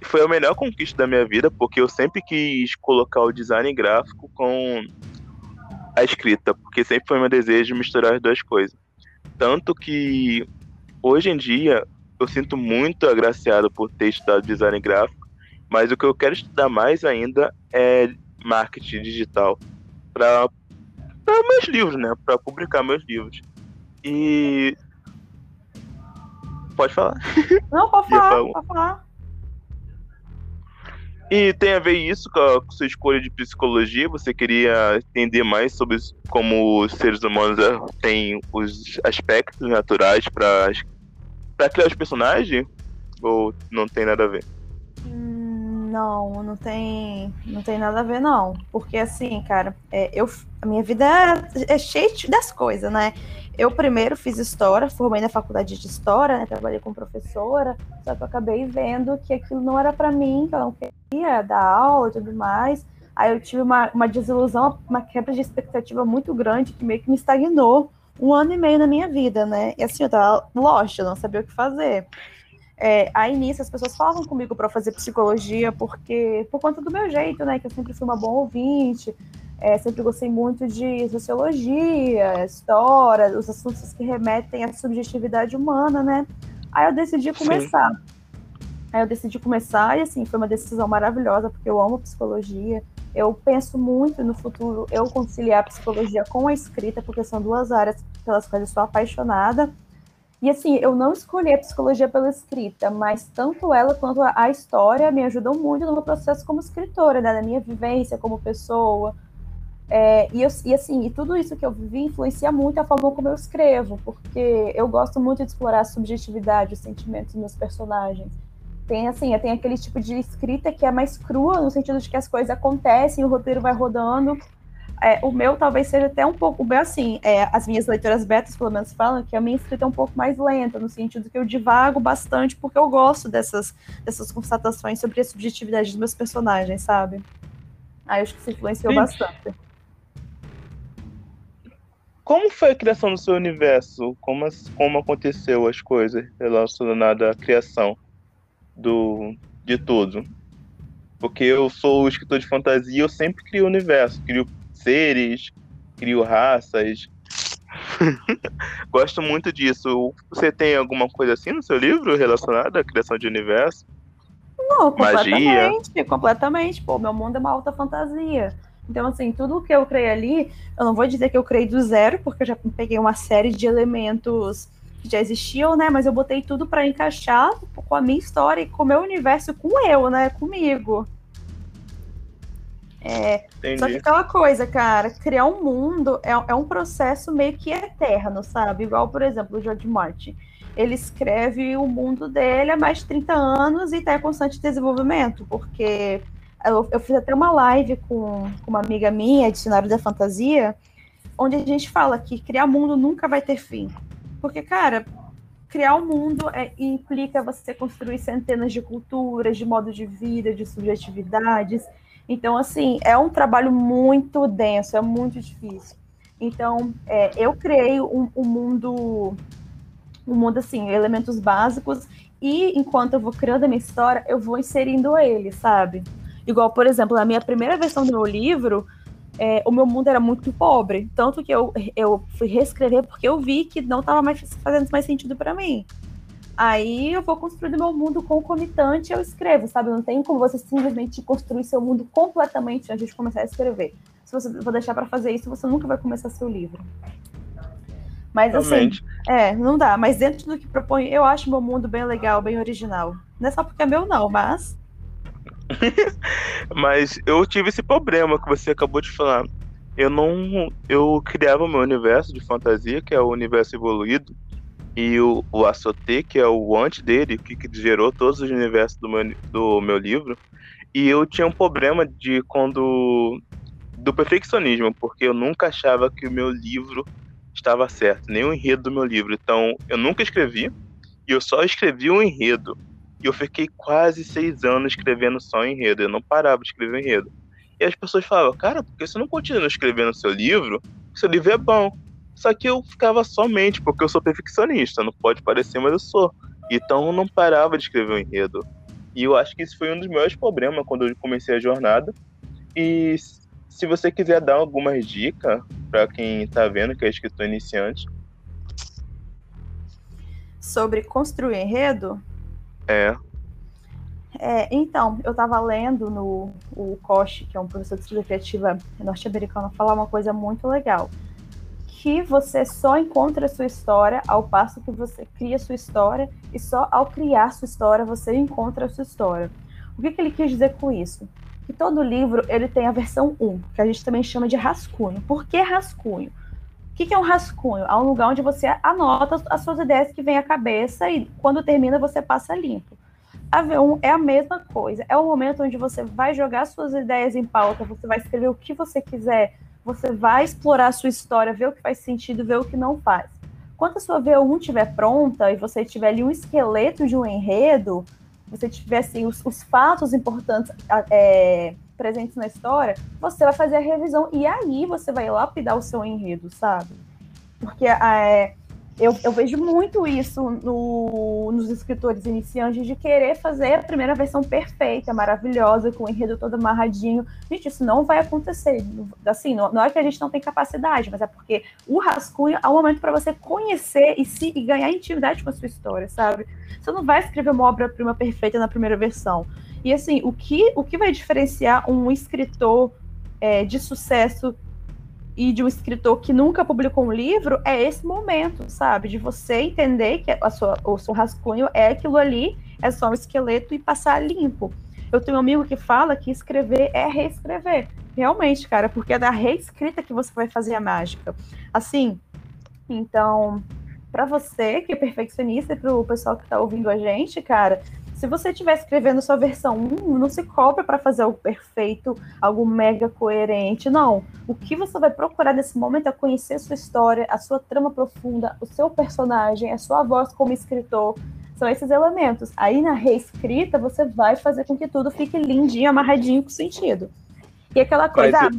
E foi a melhor conquista da minha vida, porque eu sempre quis colocar o design gráfico com a escrita, porque sempre foi meu desejo misturar as duas coisas. Tanto que hoje em dia eu sinto muito agraciado por ter estudado design gráfico, mas o que eu quero estudar mais ainda é marketing digital para meus livros, né? Para publicar meus livros. E. Pode falar. Não, pode falar, pode falar. E tem a ver isso com a, sua escolha de psicologia? Você queria entender mais sobre como os seres humanos eh, têm os aspectos naturais para criar os personagens? Ou não tem nada a ver? Não, não tem, não tem nada a ver, não. Porque assim, cara, é, eu, a minha vida é, é cheia das coisas, né? Eu primeiro fiz história, formei na faculdade de história, né, trabalhei como professora, só que eu acabei vendo que aquilo não era para mim, que eu não queria dar aula e tudo mais. Aí eu tive uma, uma desilusão, uma quebra de expectativa muito grande que meio que me estagnou um ano e meio na minha vida, né? E assim, eu tava lost, eu não sabia o que fazer. É, aí nisso as pessoas falavam comigo para fazer psicologia porque por conta do meu jeito, né? Que eu sempre fui uma boa ouvinte, é, sempre gostei muito de sociologia, história, os assuntos que remetem à subjetividade humana, né? Aí eu decidi começar. Sim. Aí eu decidi começar e assim foi uma decisão maravilhosa porque eu amo psicologia. Eu penso muito no futuro eu conciliar a psicologia com a escrita porque são duas áreas pelas quais eu sou apaixonada. E assim, eu não escolhi a psicologia pela escrita, mas tanto ela quanto a história me ajudam muito no meu processo como escritora, né? na minha vivência como pessoa, é, e, eu, e, assim, e tudo isso que eu vivi influencia muito a forma como eu escrevo, porque eu gosto muito de explorar a subjetividade, os sentimentos dos meus personagens. Tem assim, tem aquele tipo de escrita que é mais crua, no sentido de que as coisas acontecem, o roteiro vai rodando. É, o meu talvez seja até um pouco bem assim. É, as minhas leitoras betas, pelo menos, falam que a minha escrita é um pouco mais lenta, no sentido que eu divago bastante, porque eu gosto dessas, dessas constatações sobre a subjetividade dos meus personagens, sabe? Aí acho que isso influenciou Sim. bastante. Como foi a criação do seu universo? Como, como aconteceu as coisas relacionadas à criação do, de tudo? Porque eu sou escritor de fantasia, eu sempre crio universo, crio seres, crio raças. Gosto muito disso. Você tem alguma coisa assim no seu livro relacionada à criação de universo? Não, completamente, Magia? completamente. Pô, meu mundo é uma alta fantasia. Então, assim, tudo que eu criei ali, eu não vou dizer que eu criei do zero, porque eu já peguei uma série de elementos que já existiam, né? Mas eu botei tudo para encaixar com a minha história e com o meu universo, com eu, né? Comigo. É, só que aquela coisa, cara, criar um mundo é, é, um processo meio que eterno, sabe? Igual, por exemplo, o George Martin. Ele escreve o mundo dele há mais de 30 anos e está em constante desenvolvimento, porque eu, eu fiz até uma live com, com uma amiga minha, Dicionário da Fantasia, onde a gente fala que criar mundo nunca vai ter fim. Porque, cara, criar um mundo é, implica você construir centenas de culturas, de modo de vida, de subjetividades. Então, assim, é um trabalho muito denso, é muito difícil. Então, é, eu criei um, um, mundo, um mundo assim, elementos básicos, e enquanto eu vou criando a minha história, eu vou inserindo ele, sabe? Igual, por exemplo, na minha primeira versão do meu livro, é, o meu mundo era muito pobre. Tanto que eu, eu fui reescrever porque eu vi que não estava mais fazendo mais sentido para mim. Aí eu vou construir meu mundo concomitante eu escrevo, sabe? Não tem como você simplesmente construir seu mundo completamente antes de começar a escrever. Se você for deixar para fazer isso, você nunca vai começar seu livro. Mas Realmente. assim, é, não dá. Mas dentro do que propõe, eu acho meu mundo bem legal, bem original. Não é só porque é meu, não, mas Mas eu tive esse problema que você acabou de falar. Eu não. Eu criava meu universo de fantasia, que é o universo evoluído. E o, o Assote, que é o antes dele, que, que gerou todos os universos do meu, do meu livro. E eu tinha um problema de quando. do perfeccionismo, porque eu nunca achava que o meu livro estava certo, nem o enredo do meu livro. Então, eu nunca escrevi, e eu só escrevi o enredo. E eu fiquei quase seis anos escrevendo só o enredo, eu não parava de escrever o enredo. E as pessoas falavam, cara, por que você não continua escrevendo seu livro? Seu livro é bom. Só que eu ficava somente porque eu sou perfeccionista, não pode parecer, mas eu sou. Então eu não parava de escrever o um enredo. E eu acho que isso foi um dos maiores problemas quando eu comecei a jornada. E se você quiser dar algumas dicas para quem está vendo que é escritor iniciante. Sobre construir enredo? É. É, então, eu estava lendo no o Koch, que é um professor de escrita criativa norte-americano, falar uma coisa muito legal que você só encontra a sua história ao passo que você cria a sua história e só ao criar sua história você encontra a sua história. O que, que ele quis dizer com isso? Que todo livro ele tem a versão 1, que a gente também chama de rascunho. Por que rascunho? O que, que é um rascunho? É um lugar onde você anota as suas ideias que vem à cabeça e quando termina você passa limpo. A V1 é a mesma coisa. É o momento onde você vai jogar suas ideias em pauta, você vai escrever o que você quiser, você vai explorar a sua história, ver o que faz sentido, ver o que não faz. Quando a sua V1 estiver pronta e você tiver ali um esqueleto de um enredo, você tiver assim, os, os fatos importantes é, presentes na história, você vai fazer a revisão e aí você vai lapidar o seu enredo, sabe? Porque é, eu, eu, vejo muito isso no, nos escritores iniciantes de querer fazer a primeira versão perfeita, maravilhosa, com o enredo todo amarradinho. Gente, isso não vai acontecer. Assim, não, não é que a gente não tem capacidade, mas é porque o rascunho é o momento para você conhecer e, se, e ganhar intimidade com a sua história, sabe? Você não vai escrever uma obra-prima perfeita na primeira versão. E assim, o que, o que vai diferenciar um escritor é, de sucesso e de um escritor que nunca publicou um livro é esse momento, sabe? De você entender que a sua, o seu rascunho é aquilo ali, é só um esqueleto e passar limpo. Eu tenho um amigo que fala que escrever é reescrever. Realmente, cara, porque é da reescrita que você vai fazer a mágica. Assim, então, para você que é perfeccionista e para o pessoal que está ouvindo a gente, cara, se você estiver escrevendo sua versão 1, não se cobra para fazer algo perfeito, algo mega coerente. Não. O que você vai procurar nesse momento é conhecer a sua história, a sua trama profunda, o seu personagem, a sua voz como escritor. São esses elementos. Aí na reescrita, você vai fazer com que tudo fique lindinho, amarradinho com sentido. E aquela coisa. Ah,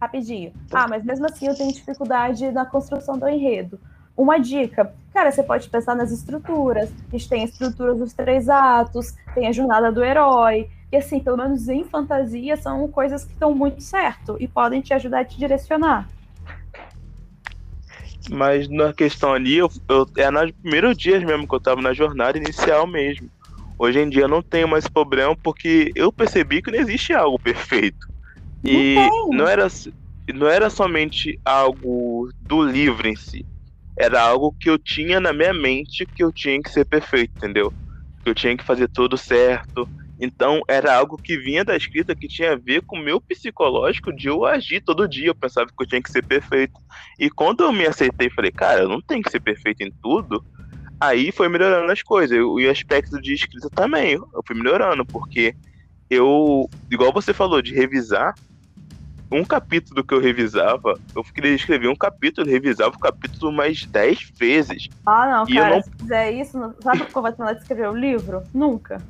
rapidinho. Ah, mas mesmo assim eu tenho dificuldade na construção do enredo. Uma dica, cara, você pode pensar nas estruturas. A gente tem a estrutura dos três atos, tem a jornada do herói. E assim, pelo menos em fantasia, são coisas que estão muito certo e podem te ajudar a te direcionar. Mas na questão ali, eu, eu, é nos primeiros dias mesmo que eu tava na jornada inicial mesmo. Hoje em dia eu não tenho mais problema porque eu percebi que não existe algo perfeito. E não, não era, não era somente algo do livro em si era algo que eu tinha na minha mente que eu tinha que ser perfeito, entendeu? Que eu tinha que fazer tudo certo. Então era algo que vinha da escrita que tinha a ver com o meu psicológico de eu agir todo dia. Eu pensava que eu tinha que ser perfeito. E quando eu me aceitei falei, cara, eu não tenho que ser perfeito em tudo, aí foi melhorando as coisas. E o aspecto de escrita também, eu fui melhorando, porque eu, igual você falou, de revisar, um capítulo que eu revisava, eu queria escrever um capítulo, revisava o capítulo mais 10 vezes. Ah, não, e cara, não... se fizer isso, sabe como vai terminar de escrever o livro? Nunca.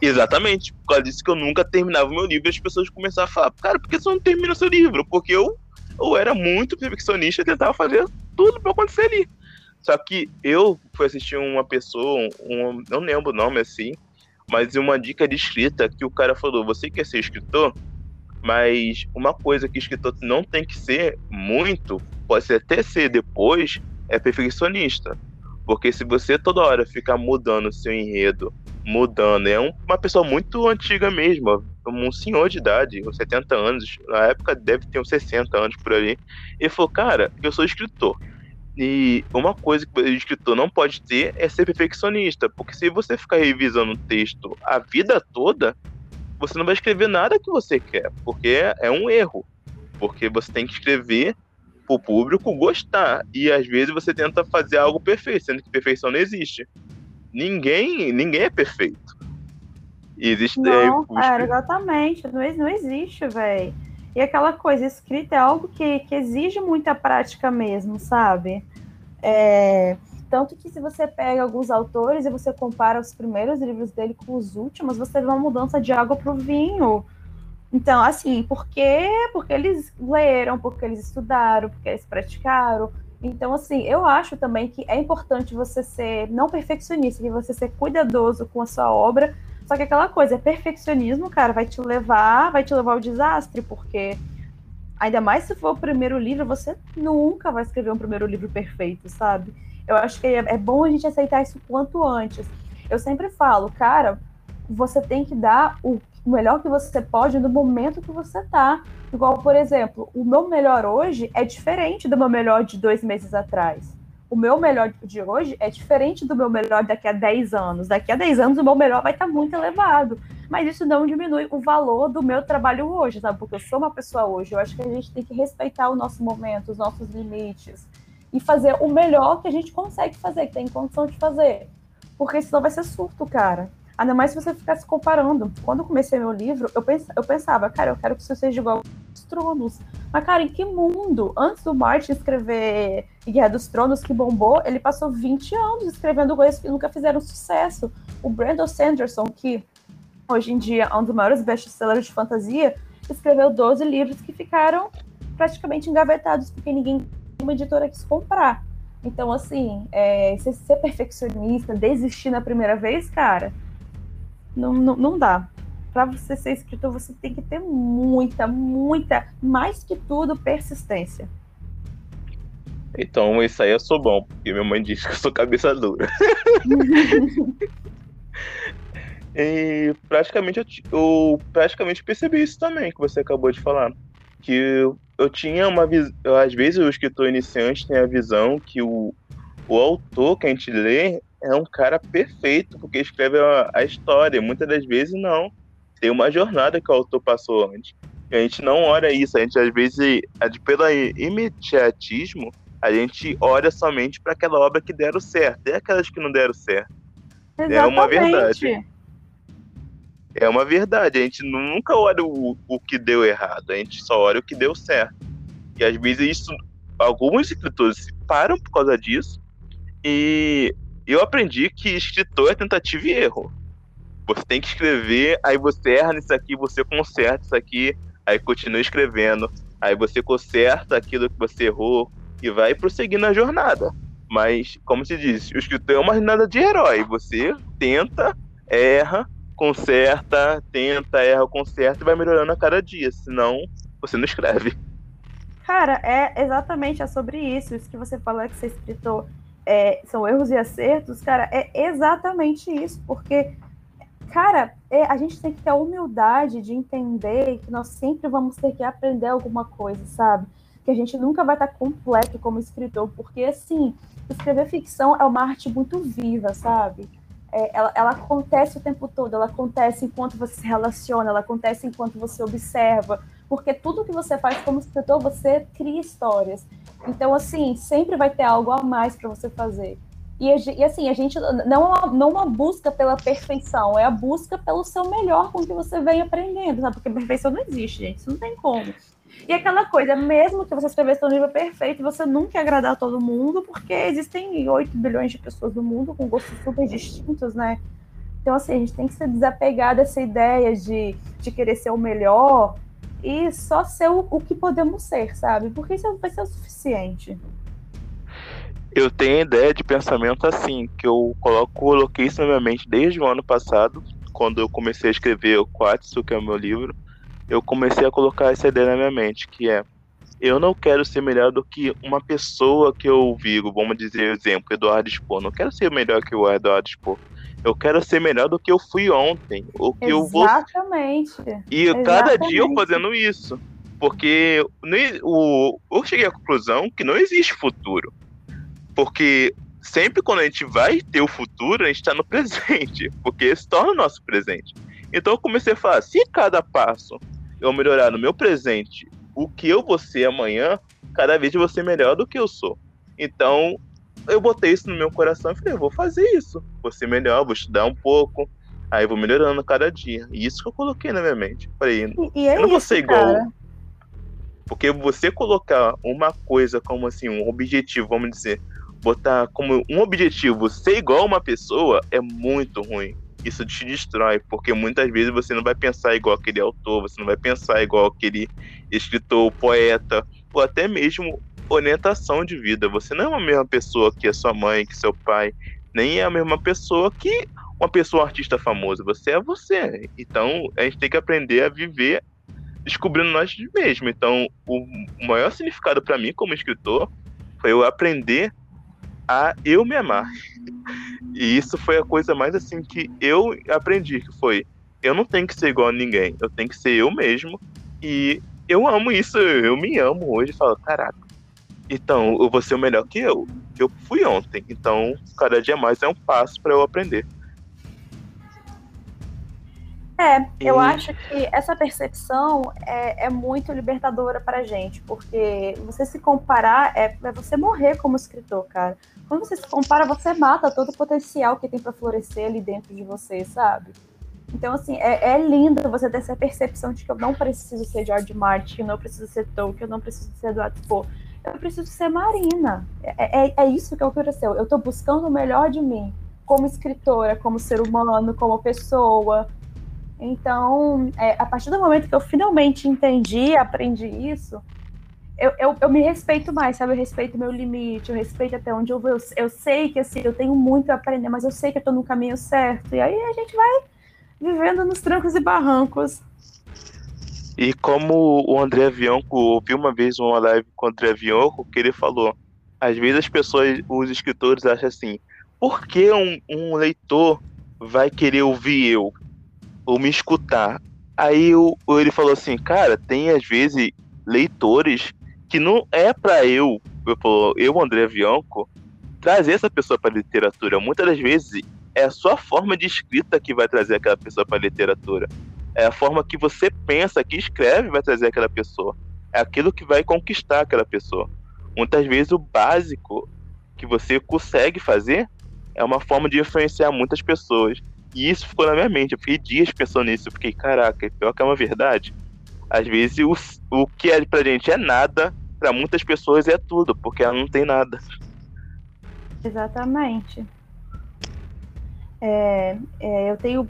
Exatamente, por causa disso que eu nunca terminava o meu livro e as pessoas começaram a falar, cara, por que você não termina seu livro? Porque eu, eu era muito perfeccionista e tentava fazer tudo pra acontecer ali. Só que eu fui assistir uma pessoa, um, não lembro o nome assim, mas uma dica de escrita que o cara falou: você quer ser escritor? Mas uma coisa que o escritor não tem que ser muito, pode até ser depois, é perfeccionista. Porque se você toda hora ficar mudando o seu enredo, mudando, é uma pessoa muito antiga mesmo, um senhor de idade, uns 70 anos, na época deve ter uns 60 anos por ali, e falou, cara, eu sou escritor. E uma coisa que o escritor não pode ter é ser perfeccionista, porque se você ficar revisando o texto a vida toda, você não vai escrever nada que você quer, porque é um erro. Porque você tem que escrever pro público gostar. E às vezes você tenta fazer algo perfeito, sendo que perfeição não existe. Ninguém, ninguém é perfeito. existe Não, é, exatamente. Não, não existe, velho. E aquela coisa, escrita é algo que, que exige muita prática mesmo, sabe? É, tanto que se você pega alguns autores e você compara os primeiros livros dele com os últimos, você vê uma mudança de água para o vinho. Então, assim, por quê? Porque eles leram, porque eles estudaram, porque eles praticaram. Então, assim, eu acho também que é importante você ser não perfeccionista, que você ser cuidadoso com a sua obra. Só que aquela coisa, perfeccionismo, cara, vai te levar, vai te levar ao desastre, porque ainda mais se for o primeiro livro, você nunca vai escrever um primeiro livro perfeito, sabe? Eu acho que é, é bom a gente aceitar isso quanto antes. Eu sempre falo, cara, você tem que dar o melhor que você pode no momento que você tá. Igual, por exemplo, o meu melhor hoje é diferente do meu melhor de dois meses atrás. O meu melhor de hoje é diferente do meu melhor daqui a 10 anos. Daqui a 10 anos o meu melhor vai estar tá muito elevado. Mas isso não diminui o valor do meu trabalho hoje, sabe? Porque eu sou uma pessoa hoje. Eu acho que a gente tem que respeitar o nosso momento, os nossos limites. E fazer o melhor que a gente consegue fazer, que tem condição de fazer. Porque senão vai ser surto, cara. Ainda mais se você ficar se comparando. Quando eu comecei meu livro, eu, pens eu pensava, cara, eu quero que isso seja igual aos Tronos. Mas, cara, em que mundo? Antes do Martin escrever Guerra dos Tronos, que bombou, ele passou 20 anos escrevendo coisas que nunca fizeram sucesso. O Brandon Sanderson, que hoje em dia é um dos maiores best-sellers de fantasia, escreveu 12 livros que ficaram praticamente engavetados, porque ninguém, uma editora quis comprar. Então, assim, é, ser perfeccionista, desistir na primeira vez, cara, não, não, não dá. Para você ser escritor, você tem que ter muita, muita, mais que tudo, persistência. Então, isso aí eu sou bom, porque minha mãe diz que eu sou cabeça dura. e praticamente eu, eu, praticamente percebi isso também que você acabou de falar. Que eu, tinha uma visão. Às vezes o escritor iniciante tem a visão que o, o autor que a gente lê é um cara perfeito, porque escreve a, a história. Muitas das vezes não. Tem uma jornada que o autor passou antes. E a gente não olha isso. A gente, às vezes, pelo imediatismo, a gente olha somente para aquela obra que deram certo. E aquelas que não deram certo. Exatamente. É uma verdade. É uma verdade. A gente nunca olha o, o que deu errado. A gente só olha o que deu certo. E às vezes isso, alguns escritores param por causa disso e eu aprendi que escritor é tentativa e erro. Você tem que escrever, aí você erra nisso aqui, você conserta isso aqui, aí continua escrevendo, aí você conserta aquilo que você errou e vai prosseguir na jornada. Mas, como se diz, o escritor é uma jornada de herói. Você tenta, erra, conserta, tenta, erra, conserta e vai melhorando a cada dia. Senão, você não escreve. Cara, é exatamente é sobre isso. Isso que você falou que ser escritor é, são erros e acertos, cara, é exatamente isso, porque, cara, é, a gente tem que ter a humildade de entender que nós sempre vamos ter que aprender alguma coisa, sabe? Que a gente nunca vai estar completo como escritor, porque, assim, escrever ficção é uma arte muito viva, sabe? É, ela, ela, acontece o tempo todo, ela acontece enquanto você se relaciona, ela acontece enquanto você observa, porque tudo que você faz como escritor, você cria histórias. Então, assim, sempre vai ter algo a mais para você fazer. E, e, assim, a gente não é não uma busca pela perfeição, é a busca pelo seu melhor com o que você vem aprendendo, sabe? Porque perfeição não existe, gente, isso não tem como. E aquela coisa, mesmo que você escrevesse um livro perfeito, você nunca ia agradar todo mundo, porque existem 8 bilhões de pessoas no mundo com gostos super distintos, né? Então, assim, a gente tem que se desapegar dessa ideia de, de querer ser o melhor e só ser o, o que podemos ser, sabe? Porque isso vai ser o suficiente. Eu tenho ideia de pensamento assim, que eu coloco, coloquei isso na minha mente desde o ano passado, quando eu comecei a escrever o Quatsu, que é o meu livro, eu comecei a colocar essa ideia na minha mente, que é eu não quero ser melhor do que uma pessoa que eu vivo, vamos dizer, exemplo, Eduardo Spor. Não quero ser melhor que o Eduardo Spor. Eu quero ser melhor do que eu fui ontem. O que eu vou. Exatamente. E Exatamente. cada dia eu fazendo isso. Porque o, eu cheguei à conclusão que não existe futuro. Porque sempre quando a gente vai ter o futuro, a gente está no presente. Porque se torna o nosso presente. Então eu comecei a falar: se cada passo eu melhorar no meu presente o que eu vou ser amanhã, cada vez você melhor do que eu sou. Então, eu botei isso no meu coração e falei, eu vou fazer isso. Vou ser melhor, vou estudar um pouco. Aí vou melhorando cada dia. E isso que eu coloquei na minha mente. Falei, e, e é eu não vou ser igual. Cara. Porque você colocar uma coisa como assim, um objetivo, vamos dizer, botar como um objetivo ser igual a uma pessoa é muito ruim. Isso te destrói, porque muitas vezes você não vai pensar igual aquele autor, você não vai pensar igual aquele escritor, poeta, ou até mesmo orientação de vida. Você não é a mesma pessoa que a sua mãe, que seu pai, nem é a mesma pessoa que uma pessoa artista famosa. Você é você. Então a gente tem que aprender a viver descobrindo nós mesmos. Então o maior significado para mim como escritor foi eu aprender a eu me amar. E isso foi a coisa mais assim que eu aprendi, que foi eu não tenho que ser igual a ninguém, eu tenho que ser eu mesmo. E eu amo isso, eu me amo hoje e falo, caraca, então, eu vou ser o melhor que eu. Eu fui ontem. Então, cada dia mais é um passo para eu aprender. É, eu acho que essa percepção é, é muito libertadora para gente, porque você se comparar é, é você morrer como escritor, cara. Quando você se compara, você mata todo o potencial que tem para florescer ali dentro de você, sabe? Então, assim, é, é, lindo você ter essa percepção de que eu não preciso ser George Martin, que eu não preciso ser Tolkien, eu não preciso ser Eduardo Poe eu preciso ser Marina. É, é, é isso que eu. Eu estou buscando o melhor de mim, como escritora, como ser humano, como pessoa. Então, é, a partir do momento que eu finalmente entendi, aprendi isso, eu, eu, eu, me respeito mais, sabe? Eu respeito meu limite, eu respeito até onde eu vou. Eu, eu sei que assim, eu tenho muito a aprender, mas eu sei que eu estou no caminho certo. E aí a gente vai vivendo nos trancos e barrancos. E como o André Bianco, ouvi uma vez uma live com o André Bianco, que ele falou, às vezes as pessoas, os escritores acham assim, por que um, um leitor vai querer ouvir eu? Ou me escutar? Aí eu, ele falou assim, cara, tem às vezes leitores que não é para eu, eu, eu André Bianco, trazer essa pessoa para literatura. Muitas das vezes é a sua forma de escrita que vai trazer aquela pessoa para literatura. É a forma que você pensa, que escreve, vai trazer aquela pessoa. É aquilo que vai conquistar aquela pessoa. Muitas vezes o básico que você consegue fazer é uma forma de influenciar muitas pessoas. E isso ficou na minha mente. Eu fiquei dias pensando nisso. Eu fiquei, caraca, pior que é uma verdade. Às vezes o, o que é pra gente é nada, para muitas pessoas é tudo, porque ela não tem nada. Exatamente. É, é, eu tenho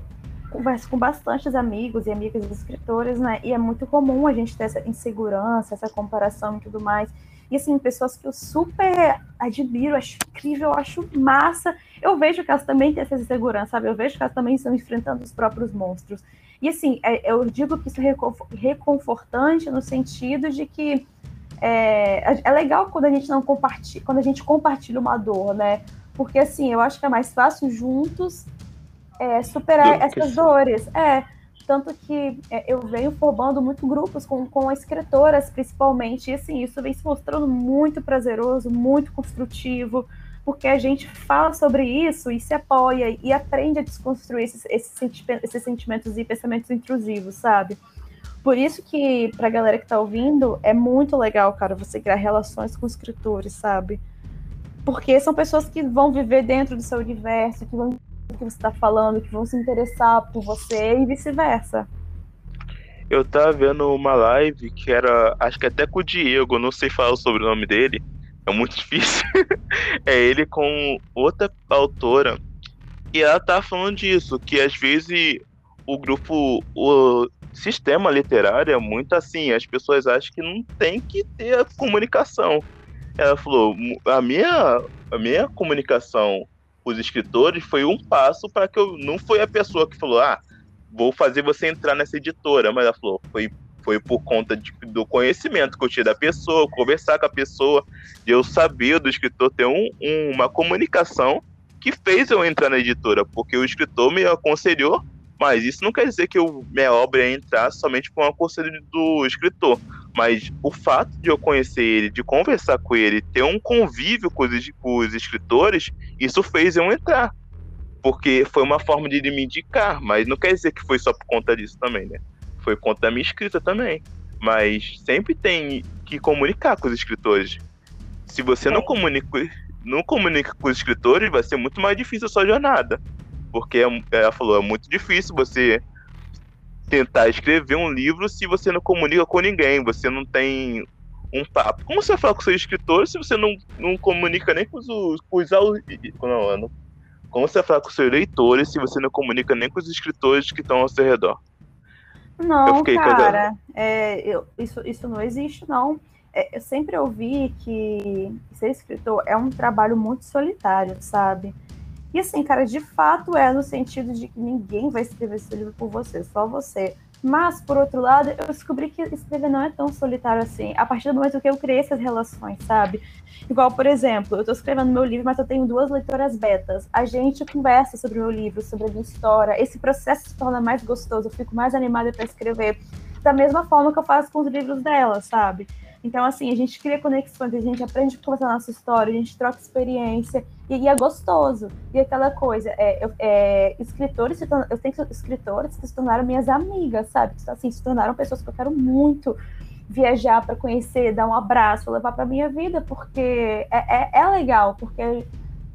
converso com bastantes amigos e amigas escritores, né? E é muito comum a gente ter essa insegurança, essa comparação e tudo mais. E assim, pessoas que eu super admiro, acho incrível, acho massa. Eu vejo que elas também têm essa insegurança, sabe? Eu vejo que elas também estão enfrentando os próprios monstros. E assim, é, eu digo que isso é reconfortante no sentido de que é, é legal quando a gente não compartilha, quando a gente compartilha uma dor, né? Porque assim, eu acho que é mais fácil juntos é, superar essas dores. É, tanto que é, eu venho formando muito grupos com, com escritoras, principalmente, e assim, isso vem se mostrando muito prazeroso, muito construtivo, porque a gente fala sobre isso e se apoia e aprende a desconstruir esses, esses, sentimentos, esses sentimentos e pensamentos intrusivos, sabe? Por isso que, pra galera que tá ouvindo, é muito legal, cara, você criar relações com escritores, sabe? Porque são pessoas que vão viver dentro do seu universo, que vão que você está falando, que vão se interessar por você e vice-versa. Eu tava vendo uma live que era, acho que até com o Diego, não sei falar o sobrenome dele, é muito difícil. é ele com outra autora. E ela tá falando disso, que às vezes o grupo, o sistema literário é muito assim, as pessoas acham que não tem que ter comunicação. Ela falou, a minha, a minha comunicação os escritores foi um passo para que eu não foi a pessoa que falou, ah, vou fazer você entrar nessa editora, mas ela falou, foi, foi por conta de, do conhecimento que eu tinha da pessoa, conversar com a pessoa, de eu saber do escritor ter um, um, uma comunicação que fez eu entrar na editora, porque o escritor me aconselhou, mas isso não quer dizer que eu, minha obra ia entrar somente com o aconselho do escritor. Mas o fato de eu conhecer ele, de conversar com ele, ter um convívio com os, com os escritores, isso fez eu entrar. Porque foi uma forma de ele me indicar, mas não quer dizer que foi só por conta disso também, né? Foi por conta da minha escrita também. mas sempre tem que comunicar com os escritores. Se você não comunica, não comunica com os escritores, vai ser muito mais difícil a sua jornada. Porque é, ela falou, é muito difícil você tentar escrever um livro se você não comunica com ninguém, você não tem um papo. Como você vai falar com seus escritores se você não, não comunica nem com os, com os não, não, Como você vai falar com seus leitores se você não comunica nem com os escritores que estão ao seu redor? Não, cara, é, eu, isso, isso não existe, não. É, eu sempre ouvi que ser escritor é um trabalho muito solitário, sabe? E assim, cara, de fato é no sentido de que ninguém vai escrever esse livro por você, só você. Mas, por outro lado, eu descobri que escrever não é tão solitário assim. A partir do momento que eu criei essas relações, sabe? Igual, por exemplo, eu estou escrevendo meu livro, mas eu tenho duas leitoras betas. A gente conversa sobre o meu livro, sobre a minha história. Esse processo se torna mais gostoso, eu fico mais animada para escrever. Da mesma forma que eu faço com os livros dela, sabe? Então, assim, a gente cria conexões, a gente aprende a contar a nossa história, a gente troca experiência, e, e é gostoso. E aquela coisa, é, é, escritores, eu tenho escritores que se tornaram minhas amigas, sabe? Assim, se tornaram pessoas que eu quero muito viajar para conhecer, dar um abraço, levar para minha vida, porque é, é, é, legal, porque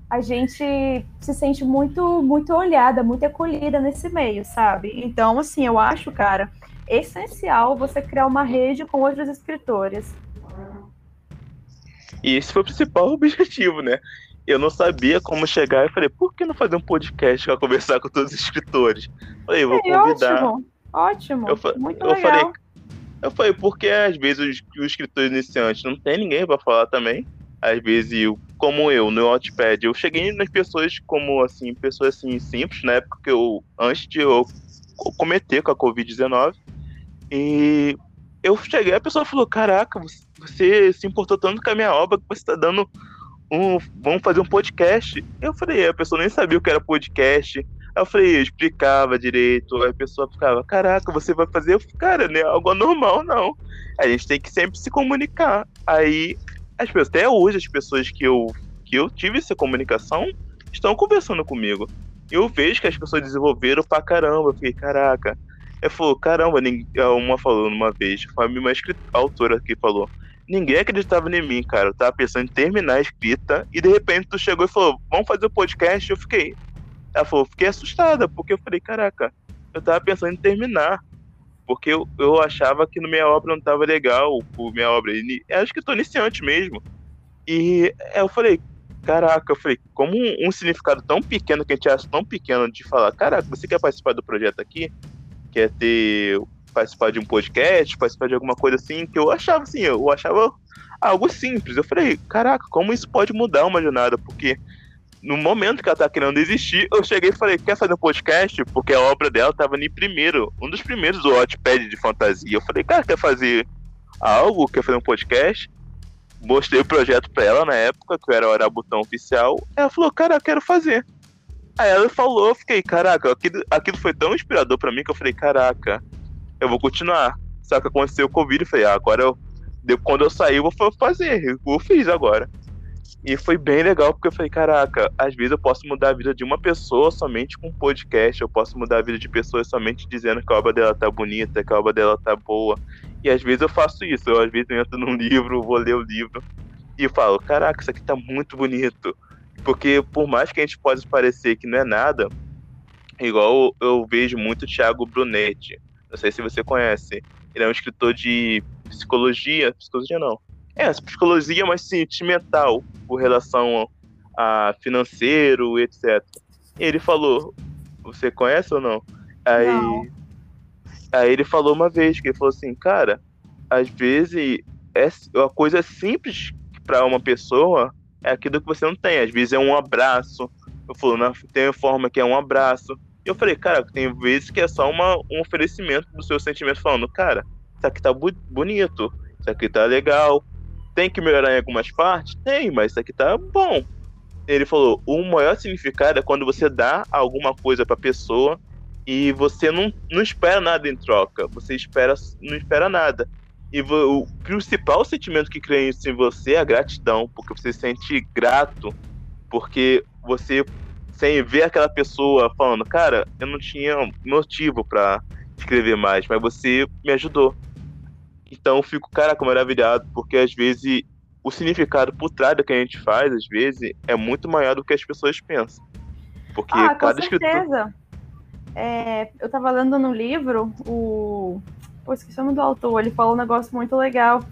a gente se sente muito, muito olhada, muito acolhida nesse meio, sabe? Então, assim, eu acho, cara, essencial você criar uma rede com outros escritores. E esse foi o principal objetivo, né? Eu não sabia como chegar e falei, por que não fazer um podcast para conversar com todos os escritores? Falei, vou é, convidar. Ótimo, ótimo. Eu, muito eu legal. falei, eu falei, porque às vezes os, os escritores iniciantes não tem ninguém para falar também. Às vezes, eu, como eu, no Notepad, eu cheguei nas pessoas como, assim, pessoas assim, simples, na época que eu, antes de eu cometer com a Covid-19, e eu cheguei, a pessoa falou: Caraca, você se importou tanto com a minha obra que você está dando um. Vamos fazer um podcast. Eu falei: A pessoa nem sabia o que era podcast. Aí eu falei: Eu explicava direito. Aí a pessoa ficava: Caraca, você vai fazer? Eu falei, Cara, não é algo normal, não. A gente tem que sempre se comunicar. Aí, as pessoas, até hoje, as pessoas que eu, que eu tive essa comunicação estão conversando comigo. Eu vejo que as pessoas desenvolveram pra caramba. Eu fiquei: Caraca eu falou, caramba, uma falou numa vez, foi uma autora que falou, ninguém acreditava em mim, cara. Eu tava pensando em terminar a escrita e de repente tu chegou e falou, vamos fazer o podcast. Eu fiquei. Ela falou, fiquei assustada, porque eu falei, caraca, eu tava pensando em terminar. Porque eu, eu achava que minha obra não tava legal, minha obra. E, acho que tô iniciante mesmo. E eu falei, caraca, eu falei, como um, um significado tão pequeno que a gente acha tão pequeno de falar, caraca, você quer participar do projeto aqui? Quer ter participar de um podcast, participar de alguma coisa assim, que eu achava assim, eu achava algo simples. Eu falei, caraca, como isso pode mudar uma jornada? Porque no momento que ela tá querendo existir, eu cheguei e falei, quer fazer um podcast? Porque a obra dela tava em primeiro, um dos primeiros do Hotpad de fantasia. Eu falei, cara, quer fazer algo? Quer fazer um podcast? Mostrei o projeto pra ela na época, que eu era o Arabutão oficial. Ela falou, cara, quero fazer. Aí ela falou, eu fiquei, caraca, aquilo, aquilo foi tão inspirador para mim que eu falei, caraca, eu vou continuar. Só que aconteceu o Covid, eu falei, ah, agora eu, quando eu sair, eu vou fazer, eu fiz agora. E foi bem legal, porque eu falei, caraca, às vezes eu posso mudar a vida de uma pessoa somente com um podcast, eu posso mudar a vida de pessoas somente dizendo que a obra dela tá bonita, que a obra dela tá boa. E às vezes eu faço isso, eu às vezes entro num livro, vou ler o livro e falo, caraca, isso aqui tá muito bonito porque por mais que a gente possa parecer que não é nada, igual eu, vejo muito o Thiago Brunetti. Não sei se você conhece. Ele é um escritor de psicologia. Psicologia não. É, psicologia, mas sentimental, por relação a financeiro, etc. E ele falou. Você conhece ou não? Aí, não. aí ele falou uma vez que ele falou assim, cara, às vezes é uma coisa simples para uma pessoa é aquilo que você não tem. Às vezes é um abraço. Eu falo, não, tem forma que é um abraço. E eu falei, cara, tem vezes que é só uma, um oferecimento do seu sentimento falando, cara, isso aqui tá bu bonito, isso aqui tá legal. Tem que melhorar em algumas partes? Tem, mas isso aqui tá bom. Ele falou, o maior significado é quando você dá alguma coisa pra pessoa e você não, não espera nada em troca. Você espera, não espera nada. E o principal sentimento que cria isso em você é a gratidão, porque você se sente grato, porque você sem ver aquela pessoa falando, cara, eu não tinha motivo para escrever mais, mas você me ajudou. Então eu fico, caraca, maravilhado, porque às vezes o significado por trás do que a gente faz, às vezes, é muito maior do que as pessoas pensam. Porque ah, cada com certeza. Escritor... É, eu tava lendo no livro, o. Pô, esqueci o nome do autor, ele falou um negócio muito legal.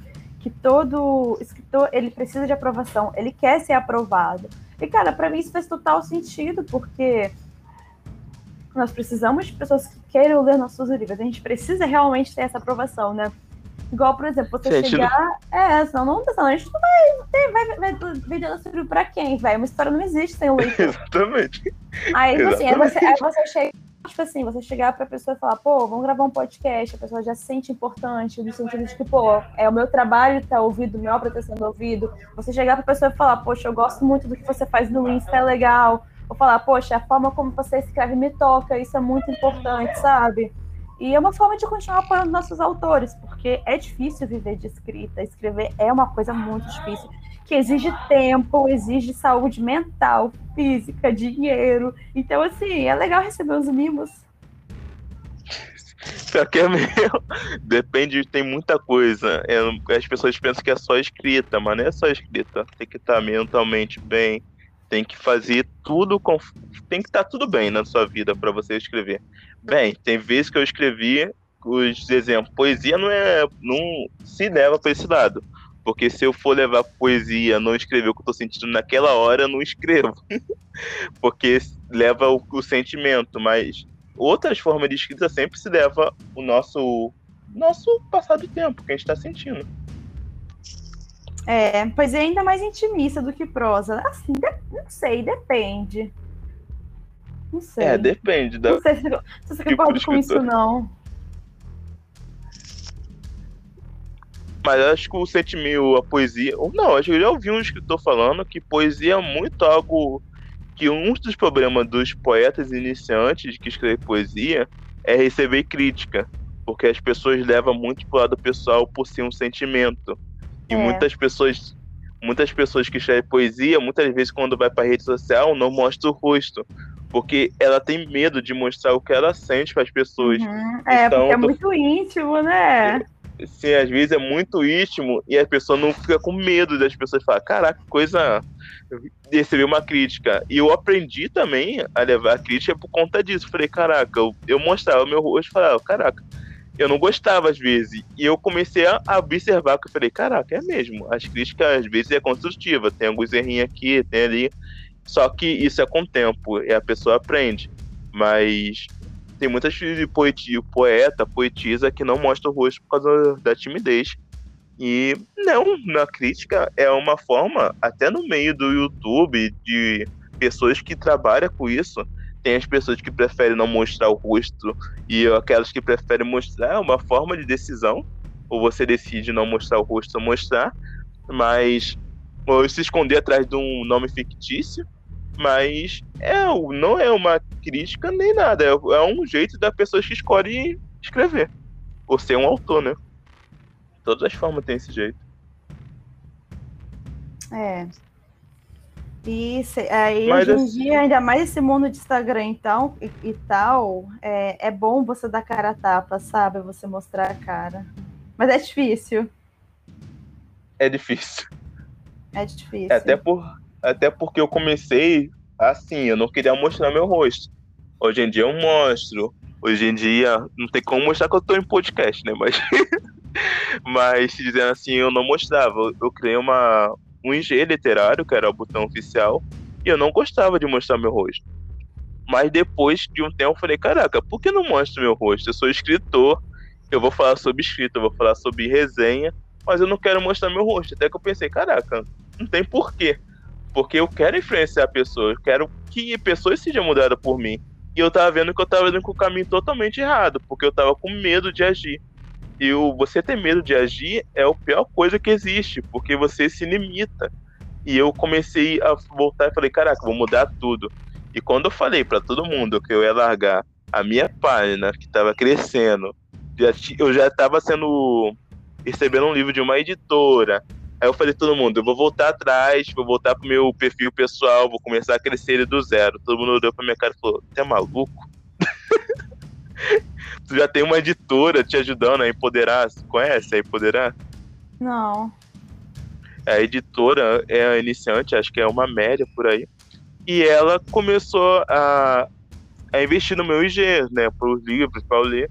Que todo escritor ele precisa de aprovação, ele quer ser aprovado. E, cara, para mim isso faz total sentido, porque nós precisamos de pessoas que queiram ler nossos livros. A gente precisa realmente ter essa aprovação, né? Igual, por exemplo, você gente, chegar. Não... É, senão não, senão a gente não vai ter, vai, vai, vai vender nosso livro pra quem, velho? Uma história não existe sem o leitor. Exatamente. Aí, assim, aí você, aí você chega. Tipo assim, você chegar pra pessoa e falar, pô, vamos gravar um podcast, a pessoa já se sente importante, no sentido de que, pô, é o meu trabalho tá ouvido, minha obra tá sendo ouvido. Você chegar pra pessoa e falar, poxa, eu gosto muito do que você faz no Insta, é legal. Ou falar, poxa, a forma como você escreve me toca, isso é muito importante, sabe? E é uma forma de continuar apoiando nossos autores, porque é difícil viver de escrita. Escrever é uma coisa muito difícil, que exige tempo, exige saúde mental, física, dinheiro. Então, assim, é legal receber os mimos. Só que é meio. Depende, tem muita coisa. É, as pessoas pensam que é só escrita, mas não é só escrita. Tem que estar mentalmente bem, tem que fazer tudo com. Tem que estar tudo bem na sua vida para você escrever. Bem, tem vezes que eu escrevi os exemplos. Poesia não é. não se leva para esse lado. Porque se eu for levar poesia, não escrever o que eu tô sentindo naquela hora, eu não escrevo. Porque leva o, o, sentimento, mas outras formas de escrita sempre se leva o nosso nosso passado tempo que a gente está sentindo. É, pois é ainda mais intimista do que prosa. Assim, de, não sei, depende. Não sei. É, depende. Da... Não sei se, se você tipo concorda com isso, não. Mas acho que o sentimento, a poesia. Não, acho que eu já ouvi um escritor falando que poesia é muito algo. Que um dos problemas dos poetas iniciantes que escrevem poesia é receber crítica. Porque as pessoas levam muito pro lado pessoal por ser um sentimento. E é. muitas pessoas muitas pessoas que escrevem poesia, muitas vezes quando vai para rede social, não mostra o rosto porque ela tem medo de mostrar o que ela sente para as pessoas. Uhum. É, então, porque é muito íntimo, né? Sim, às vezes é muito íntimo e a pessoa não fica com medo das pessoas falar, caraca, coisa receber uma crítica. E eu aprendi também a levar a crítica por conta disso. Falei, caraca, eu, eu mostrava o meu rosto e falava, caraca, eu não gostava às vezes. E eu comecei a observar que eu falei, caraca, é mesmo. As críticas às vezes é construtiva, tem alguns errinhos aqui, tem ali. Só que isso é com o tempo, e a pessoa aprende. Mas tem muitas de poeta, poetisa que não mostra o rosto por causa da timidez. E não, na crítica é uma forma, até no meio do YouTube, de pessoas que trabalham com isso. Tem as pessoas que preferem não mostrar o rosto e aquelas que preferem mostrar é uma forma de decisão. Ou você decide não mostrar o rosto ou mostrar, mas ou se esconder atrás de um nome fictício mas é, não é uma crítica nem nada. É, é um jeito da pessoa que escolhe escrever. Por ser um autor, né? Todas as formas tem esse jeito. É. E aí, Mas hoje em assim... dia, ainda mais esse mundo de Instagram então, e, e tal, é, é bom você dar cara a tapa, sabe? Você mostrar a cara. Mas é difícil. É difícil. É difícil. É até por, até porque eu comecei assim, eu não queria mostrar meu rosto. Hoje em dia eu mostro. Hoje em dia não tem como mostrar que eu tô em podcast, né? Mas, mas dizendo assim, eu não mostrava. Eu criei uma, um IG literário, que era o botão oficial, e eu não gostava de mostrar meu rosto. Mas depois de um tempo eu falei, caraca, por que não mostro meu rosto? Eu sou escritor, eu vou falar sobre escrita, eu vou falar sobre resenha, mas eu não quero mostrar meu rosto. Até que eu pensei, caraca, não tem porquê. Porque eu quero influenciar pessoas, eu quero que pessoas sejam mudadas por mim. E eu tava vendo que eu tava indo com o caminho totalmente errado, porque eu tava com medo de agir. E o, você ter medo de agir é a pior coisa que existe, porque você se limita. E eu comecei a voltar e falei, caraca, vou mudar tudo. E quando eu falei para todo mundo que eu ia largar a minha página, que estava crescendo, eu já estava sendo recebendo um livro de uma editora, Aí eu falei todo mundo, eu vou voltar atrás, vou voltar pro meu perfil pessoal, vou começar a crescer ele do zero. Todo mundo olhou pra minha cara e falou, você é maluco? tu já tem uma editora te ajudando a empoderar. Conhece a empoderar? Não. A editora é a iniciante, acho que é uma média por aí. E ela começou a, a investir no meu IG, né? Para os livros, para eu ler.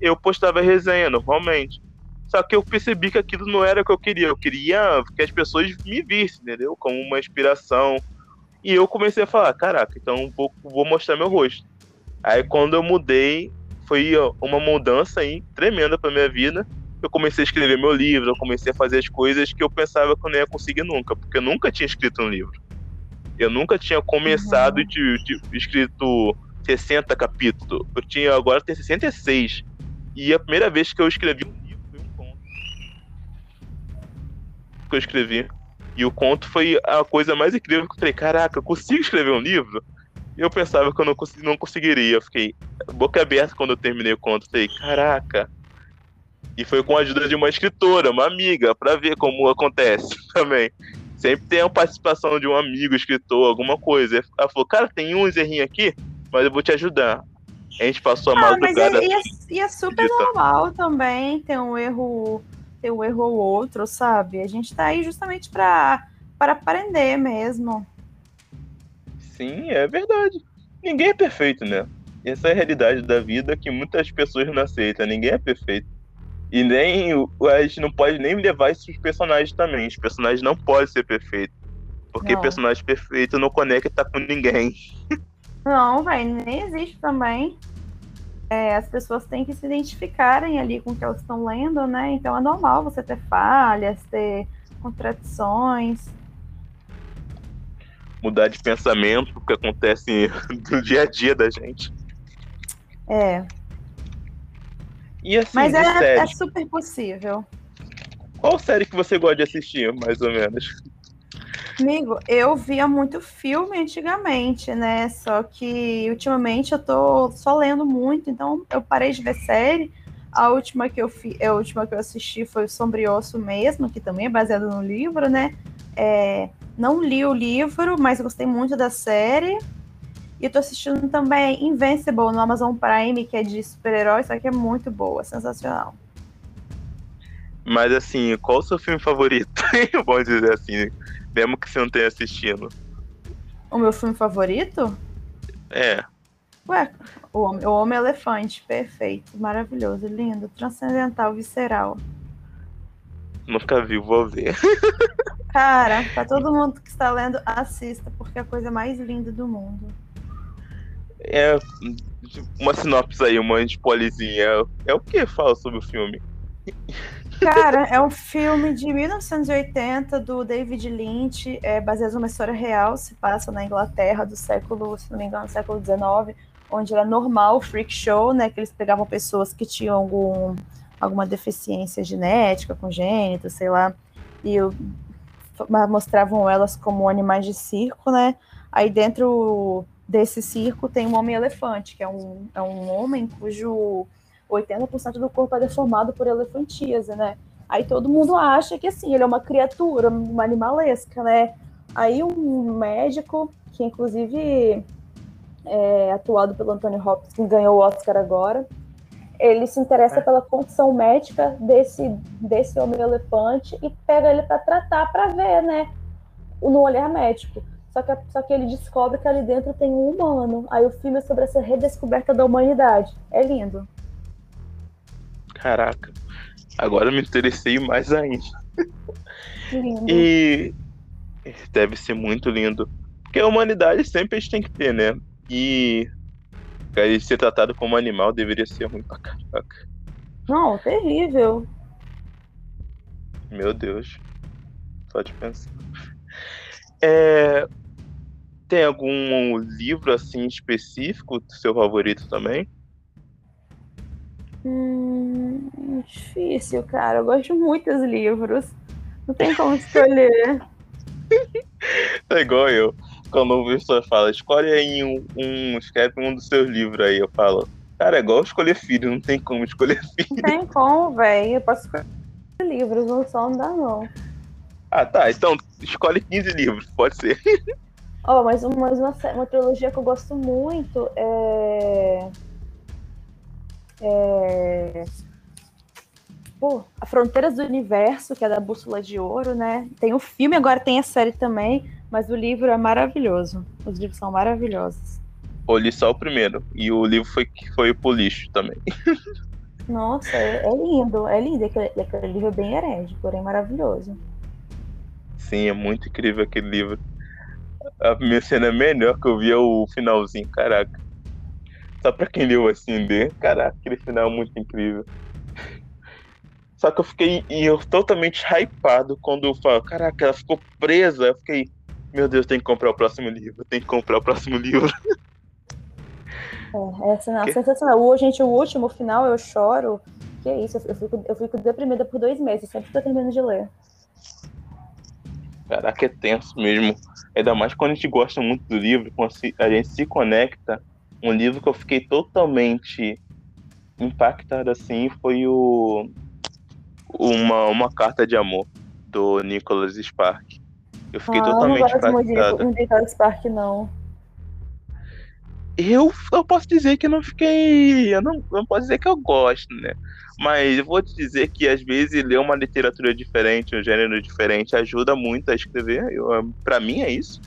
Eu postava resenha normalmente. Só que eu percebi que aquilo não era o que eu queria. Eu queria que as pessoas me vissem, entendeu? Como uma inspiração. E eu comecei a falar: caraca, então vou, vou mostrar meu rosto. Aí quando eu mudei, foi uma mudança aí tremenda para minha vida. Eu comecei a escrever meu livro, eu comecei a fazer as coisas que eu pensava que eu não ia conseguir nunca, porque eu nunca tinha escrito um livro. Eu nunca tinha começado uhum. de, de, escrito 60 capítulos. Eu tinha agora tem 66. E a primeira vez que eu escrevi um um Que eu escrevi. E o conto foi a coisa mais incrível que eu falei, caraca, eu consigo escrever um livro? eu pensava que eu não, consegui, não conseguiria. Eu fiquei boca aberta quando eu terminei o conto. Falei, caraca. E foi com a ajuda de uma escritora, uma amiga, para ver como acontece também. Sempre tem a participação de um amigo, escritor, alguma coisa. Ela falou, cara, tem uns errinhos aqui, mas eu vou te ajudar. A gente passou a ah, madrugada. Mas é, e, é, e é super normal também ter um erro, ter um erro ou outro, sabe? A gente tá aí justamente para para aprender mesmo. Sim, é verdade. Ninguém é perfeito, né? Essa é a realidade da vida que muitas pessoas não aceitam. Ninguém é perfeito. E nem a gente não pode nem levar pros personagens também. Os personagens não podem ser perfeitos. Porque não. personagem perfeito não conecta com ninguém. Não, velho, nem existe também. É, as pessoas têm que se identificarem ali com o que elas estão lendo, né? Então é normal você ter falhas, ter contradições mudar de pensamento, o que acontece no dia a dia da gente. É. E assim, Mas é, é, super possível. Qual série que você gosta de assistir, mais ou menos? Amigo, eu via muito filme antigamente, né? Só que ultimamente eu tô só lendo muito, então eu parei de ver série. A última que eu, fi, a última que eu assisti foi o Sombrioso mesmo, que também é baseado no livro, né? É, não li o livro, mas gostei muito da série. E eu tô assistindo também Invincible no Amazon Prime, que é de super-heróis, só que é muito boa, sensacional. Mas assim, qual o seu filme favorito? Vamos dizer assim, mesmo que você não tenha assistido. O meu filme favorito? É. Ué, o Homem, o Homem Elefante, perfeito, maravilhoso, lindo, transcendental, visceral. Nunca vi, vou ver. Cara, pra todo mundo que está lendo, assista, porque é a coisa mais linda do mundo. É uma sinopse aí, uma spoilerzinha. É o que fala sobre o filme? Cara, é um filme de 1980 do David Lynch, é baseado numa história real, se passa na Inglaterra do século, se não me engano, século XIX, onde era normal o freak show, né? Que eles pegavam pessoas que tinham algum, alguma deficiência genética, congênita, sei lá, e mostravam elas como animais de circo, né? Aí dentro desse circo tem um homem-elefante, que é um, é um homem cujo 80% do corpo é deformado por elefantíase, né? Aí todo mundo acha que assim, ele é uma criatura, uma animalesca, né? Aí um médico, que inclusive é atuado pelo Anthony Hopkins, que ganhou o Oscar agora, ele se interessa é. pela condição médica desse, desse homem-elefante e pega ele para tratar, para ver, né? No olhar médico. Só que, só que ele descobre que ali dentro tem um humano. Aí o filme é sobre essa redescoberta da humanidade. É lindo. Caraca. Agora eu me interessei mais ainda. Lindo. E deve ser muito lindo. Porque a humanidade sempre a gente tem que ter, né? E ser tratado como animal deveria ser ruim pra caraca. Não, terrível. Meu Deus. Só de pensar. É... Tem algum livro assim específico do seu favorito também? Hum, difícil, cara. Eu gosto de muitos livros. Não tem como escolher. é igual eu quando o professor fala, escolhe aí um, um, escreve um dos seus livros aí, eu falo, cara, é igual escolher filho, não tem como escolher filho. Não tem como, velho. Eu posso escolher livros, não só não dá, não. Ah, tá. Então, escolhe 15 livros, pode ser. Oh, mas, mas uma, uma trilogia que eu gosto muito é. É... Pô, A Fronteiras do Universo, que é da Bússola de Ouro, né? Tem o filme, agora tem a série também, mas o livro é maravilhoso. Os livros são maravilhosos. Eu li só o primeiro, e o livro foi, foi pro lixo também. Nossa, é, é lindo, é lindo. Aquele, aquele livro é bem herege, porém maravilhoso. Sim, é muito incrível aquele livro. A minha cena é melhor que eu vi o finalzinho, caraca. Só pra quem leu assim, ler, caraca, aquele final é muito incrível. Só que eu fiquei eu, totalmente hypado quando eu falo, caraca, ela ficou presa. Eu fiquei, meu Deus, tem que comprar o próximo livro, tem que comprar o próximo livro. É, essa é sensacional. O, gente, o último final eu choro. Que é isso, eu fico, eu fico deprimida por dois meses, sempre tô terminando de ler. Caraca, é tenso mesmo. Ainda mais quando a gente gosta muito do livro, quando a gente se conecta. Um livro que eu fiquei totalmente impactado assim foi o uma, uma carta de amor do Nicholas Spark. Eu fiquei ah, totalmente impactado. Não gosto muito de Nicholas Spark, não eu, eu posso dizer que não fiquei. Eu não, não posso dizer que eu gosto, né? Mas eu vou te dizer que às vezes ler uma literatura diferente, um gênero diferente, ajuda muito a escrever. Para mim é isso.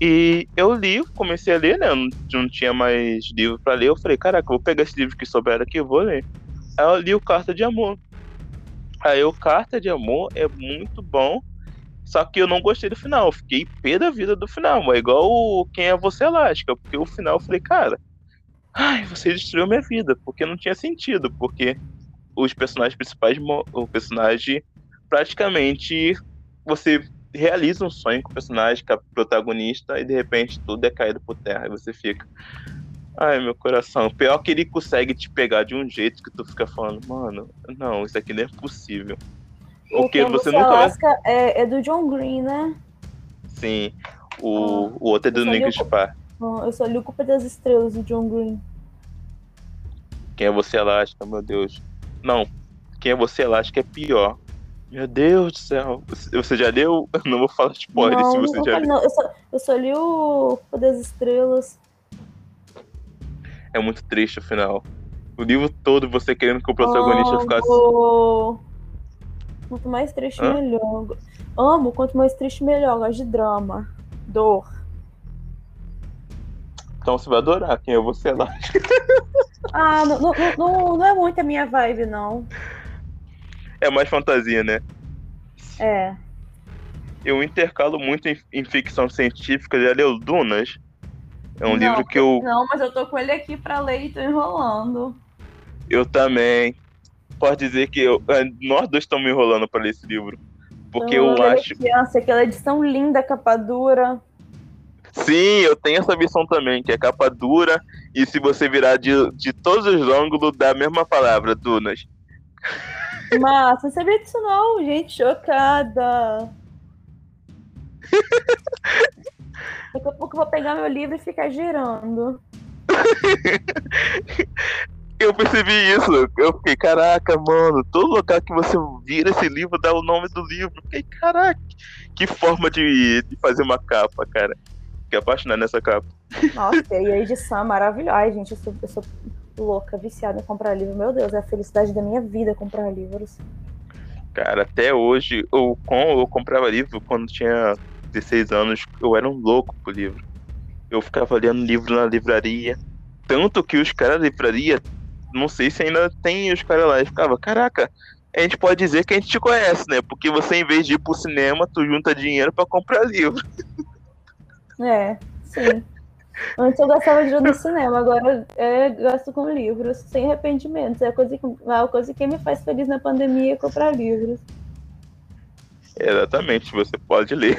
E eu li, comecei a ler, né? Eu não, não tinha mais livro para ler. Eu falei, caraca, eu vou pegar esse livro que souber aqui e vou ler. Aí eu li o Carta de Amor. Aí o Carta de Amor é muito bom só que eu não gostei do final, fiquei pé da vida do final, é igual o Quem é Você Elástica, porque o final eu falei, cara, ai, você destruiu minha vida, porque não tinha sentido, porque os personagens principais, o personagem praticamente você realiza um sonho com o personagem, com a protagonista, e de repente tudo é caído por terra, e você fica. Ai, meu coração. Pior que ele consegue te pegar de um jeito que tu fica falando, mano, não, isso aqui não é possível. Porque o você nunca Alaska vai... é, é, do John Green, né? Sim. O, ah, o outro é do Nick Spark. eu só li o Culpa das Estrelas do John Green. Quem é você, Alaska? Meu Deus. Não. Quem é você, Alaska é pior. Meu Deus do céu. Você já leu? Não vou falar spoiler não, se você já leu. Não, eu só, eu só li o Culpa das Estrelas. É muito triste o final. O livro todo você querendo que o protagonista oh, ficasse. Quanto mais triste, Hã? melhor. Amo, quanto mais triste, melhor. Gosto de drama. Dor. Então você vai adorar quem é você lá. ah, não, não, não, não é muito a minha vibe, não. É mais fantasia, né? É. Eu intercalo muito em, em ficção científica. Já leu Dunas? É um não, livro que eu. Não, mas eu tô com ele aqui pra ler e tô enrolando. Eu também pode dizer que eu, é, nós dois estamos enrolando para ler esse livro. Porque eu acho. Criança, aquela edição linda, capa dura. Sim, eu tenho essa versão também, que é capa dura, e se você virar de, de todos os ângulos, dá a mesma palavra, Dunas. Massa, você sabia disso não, gente, chocada. Daqui a pouco eu vou pegar meu livro e ficar girando. eu percebi isso. Eu fiquei, caraca, mano, todo lugar que você vira esse livro dá o nome do livro. Eu fiquei, caraca, que forma de, de fazer uma capa, cara. Fiquei apaixonado nessa capa. Nossa, e a edição é maravilhosa. Gente, eu sou, eu sou louca, viciada em comprar livro. Meu Deus, é a felicidade da minha vida comprar livros. Cara, até hoje, eu, eu comprava livro quando tinha 16 anos, eu era um louco pro livro. Eu ficava lendo livro na livraria. Tanto que os caras da livraria não sei se ainda tem os caras lá. E ficava, caraca, a gente pode dizer que a gente te conhece, né? Porque você, em vez de ir pro cinema, tu junta dinheiro para comprar livro. É, sim. Antes eu gastava dinheiro no cinema, agora é, gasto com livros, sem arrependimentos. É a coisa que, a coisa que me faz feliz na pandemia é comprar livros. Exatamente, você pode ler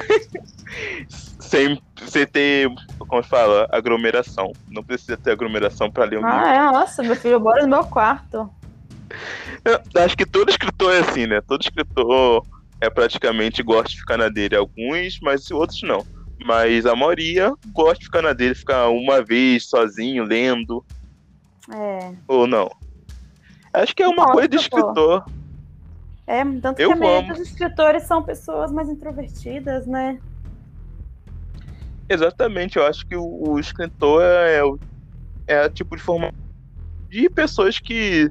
sem, sem ter, como fala, aglomeração. Não precisa ter aglomeração para ler um ah, livro. Ah, é? Nossa, meu filho, bora no meu quarto. Eu acho que todo escritor é assim, né? Todo escritor é praticamente gosta de ficar na dele. Alguns, mas outros não. Mas a maioria gosta de ficar na dele, ficar uma vez sozinho, lendo. É. Ou não. Acho que é uma coisa de escritor. É, tanto eu que a maioria dos escritores são pessoas mais introvertidas, né? Exatamente, eu acho que o, o escritor é, é, é tipo de forma de pessoas que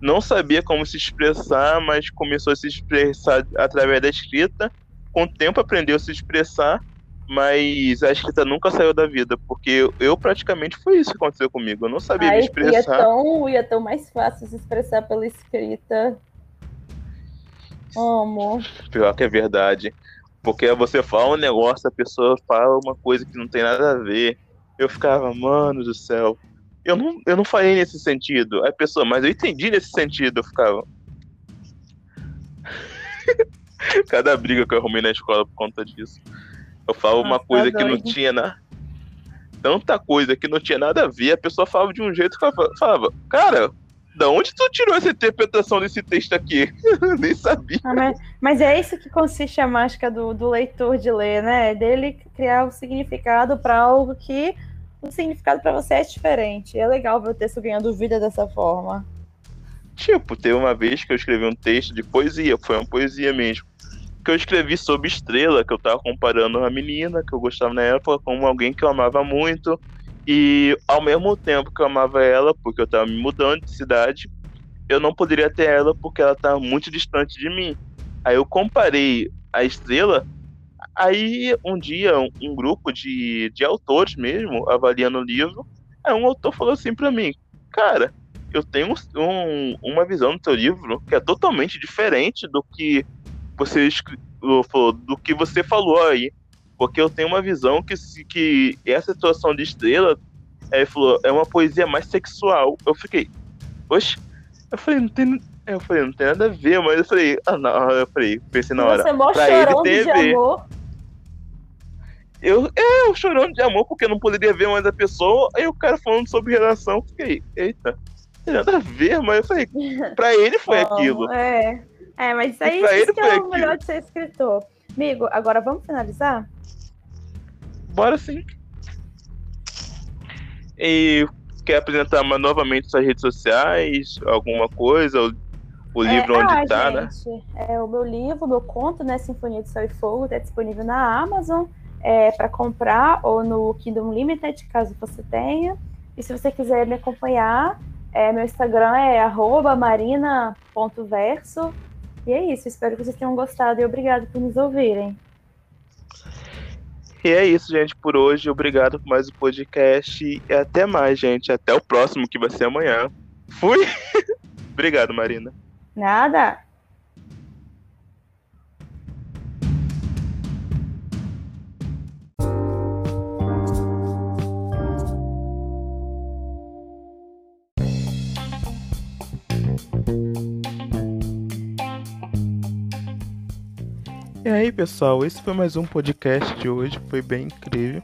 não sabia como se expressar, mas começou a se expressar através da escrita. Com o tempo aprendeu a se expressar, mas a escrita nunca saiu da vida, porque eu praticamente foi isso que aconteceu comigo. Eu não sabia Ai, me expressar. Ia tão, ia tão mais fácil se expressar pela escrita. Amo. Pior que é verdade. Porque você fala um negócio, a pessoa fala uma coisa que não tem nada a ver. Eu ficava, mano do céu, eu não, eu não falei nesse sentido. A pessoa, mas eu entendi nesse sentido. Eu ficava. Cada briga que eu arrumei na escola por conta disso. Eu falo uma tá coisa tá que não tinha nada. Tanta coisa que não tinha nada a ver. A pessoa falava de um jeito que eu falava, cara, da onde tu tirou essa interpretação desse texto aqui? Nem sabia. Ah, mas, mas, é isso que consiste a mágica do, do leitor de ler, né? Dele criar um significado para algo que o significado para você é diferente. É legal ver o texto ganhando vida dessa forma. Tipo, teve uma vez que eu escrevi um texto de poesia, foi uma poesia mesmo. Que eu escrevi sobre estrela, que eu tava comparando uma menina que eu gostava na época com alguém que eu amava muito. E ao mesmo tempo que eu amava ela, porque eu tava me mudando de cidade, eu não poderia ter ela porque ela tava muito distante de mim. Aí eu comparei a estrela Aí, um dia, um, um, grupo de, de autores mesmo, avaliando o livro, aí um autor falou assim para mim, cara, eu tenho um, uma visão do teu livro que é totalmente diferente do que você falou, do que você falou aí. Porque eu tenho uma visão que, que essa situação de estrela ele falou, é uma poesia mais sexual. Eu fiquei, oxe, eu falei, não tem. Eu falei, não tem nada a ver, mas eu falei, ah não, eu falei, pensei na hora. Você mó chorando de amor. Eu, é, eu chorando de amor porque não poderia ver mais a pessoa. Aí o cara falando sobre relação, fiquei, eita, tem nada a ver, mas eu falei, pra ele foi aquilo. É, é mas aí isso ele que é o melhor de ser escritor. Amigo, agora vamos finalizar? Bora sim. E quer apresentar uma, novamente suas redes sociais, alguma coisa, o, o é, livro onde ah, tá, né? gente, né? É o meu livro, meu conto, né, Sinfonia de Céu e Fogo, tá disponível na Amazon é, para comprar ou no Kingdom Limited, caso você tenha. E se você quiser me acompanhar, é, meu Instagram é marina.verso. E é isso, espero que vocês tenham gostado e obrigado por nos ouvirem. E é isso, gente, por hoje. Obrigado por mais um podcast. E até mais, gente. Até o próximo, que vai ser amanhã. Fui! obrigado, Marina. Nada. Aí, pessoal, esse foi mais um podcast de hoje, foi bem incrível.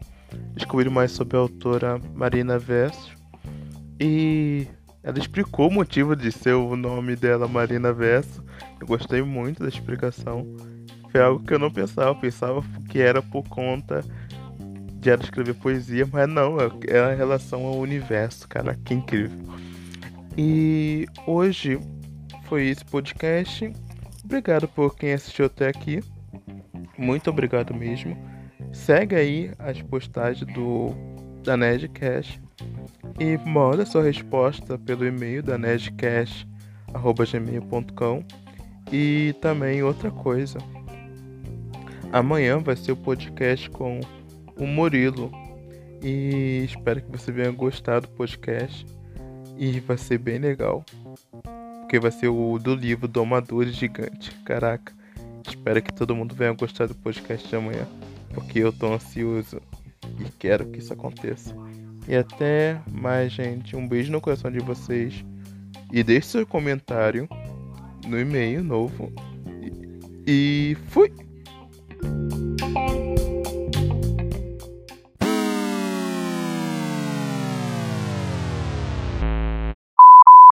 Descobrir mais sobre a autora Marina Verso. E ela explicou o motivo de ser o nome dela Marina Verso. Eu gostei muito da explicação. Foi algo que eu não pensava, eu pensava que era por conta de ela escrever poesia, mas não, é, é a relação ao universo, cara, que incrível. E hoje foi esse podcast. Obrigado por quem assistiu até aqui. Muito obrigado mesmo. Segue aí as postagens do da Nerdcast e manda sua resposta pelo e-mail da nerdcast@gmail.com. E também outra coisa. Amanhã vai ser o podcast com o Murilo. E espero que você venha gostar do podcast. E vai ser bem legal. Porque vai ser o do livro Domadores Gigante. Caraca. Espero que todo mundo venha gostar do podcast de amanhã, porque eu tô ansioso e quero que isso aconteça. E até mais, gente. Um beijo no coração de vocês. E deixe seu comentário no e-mail novo. E fui!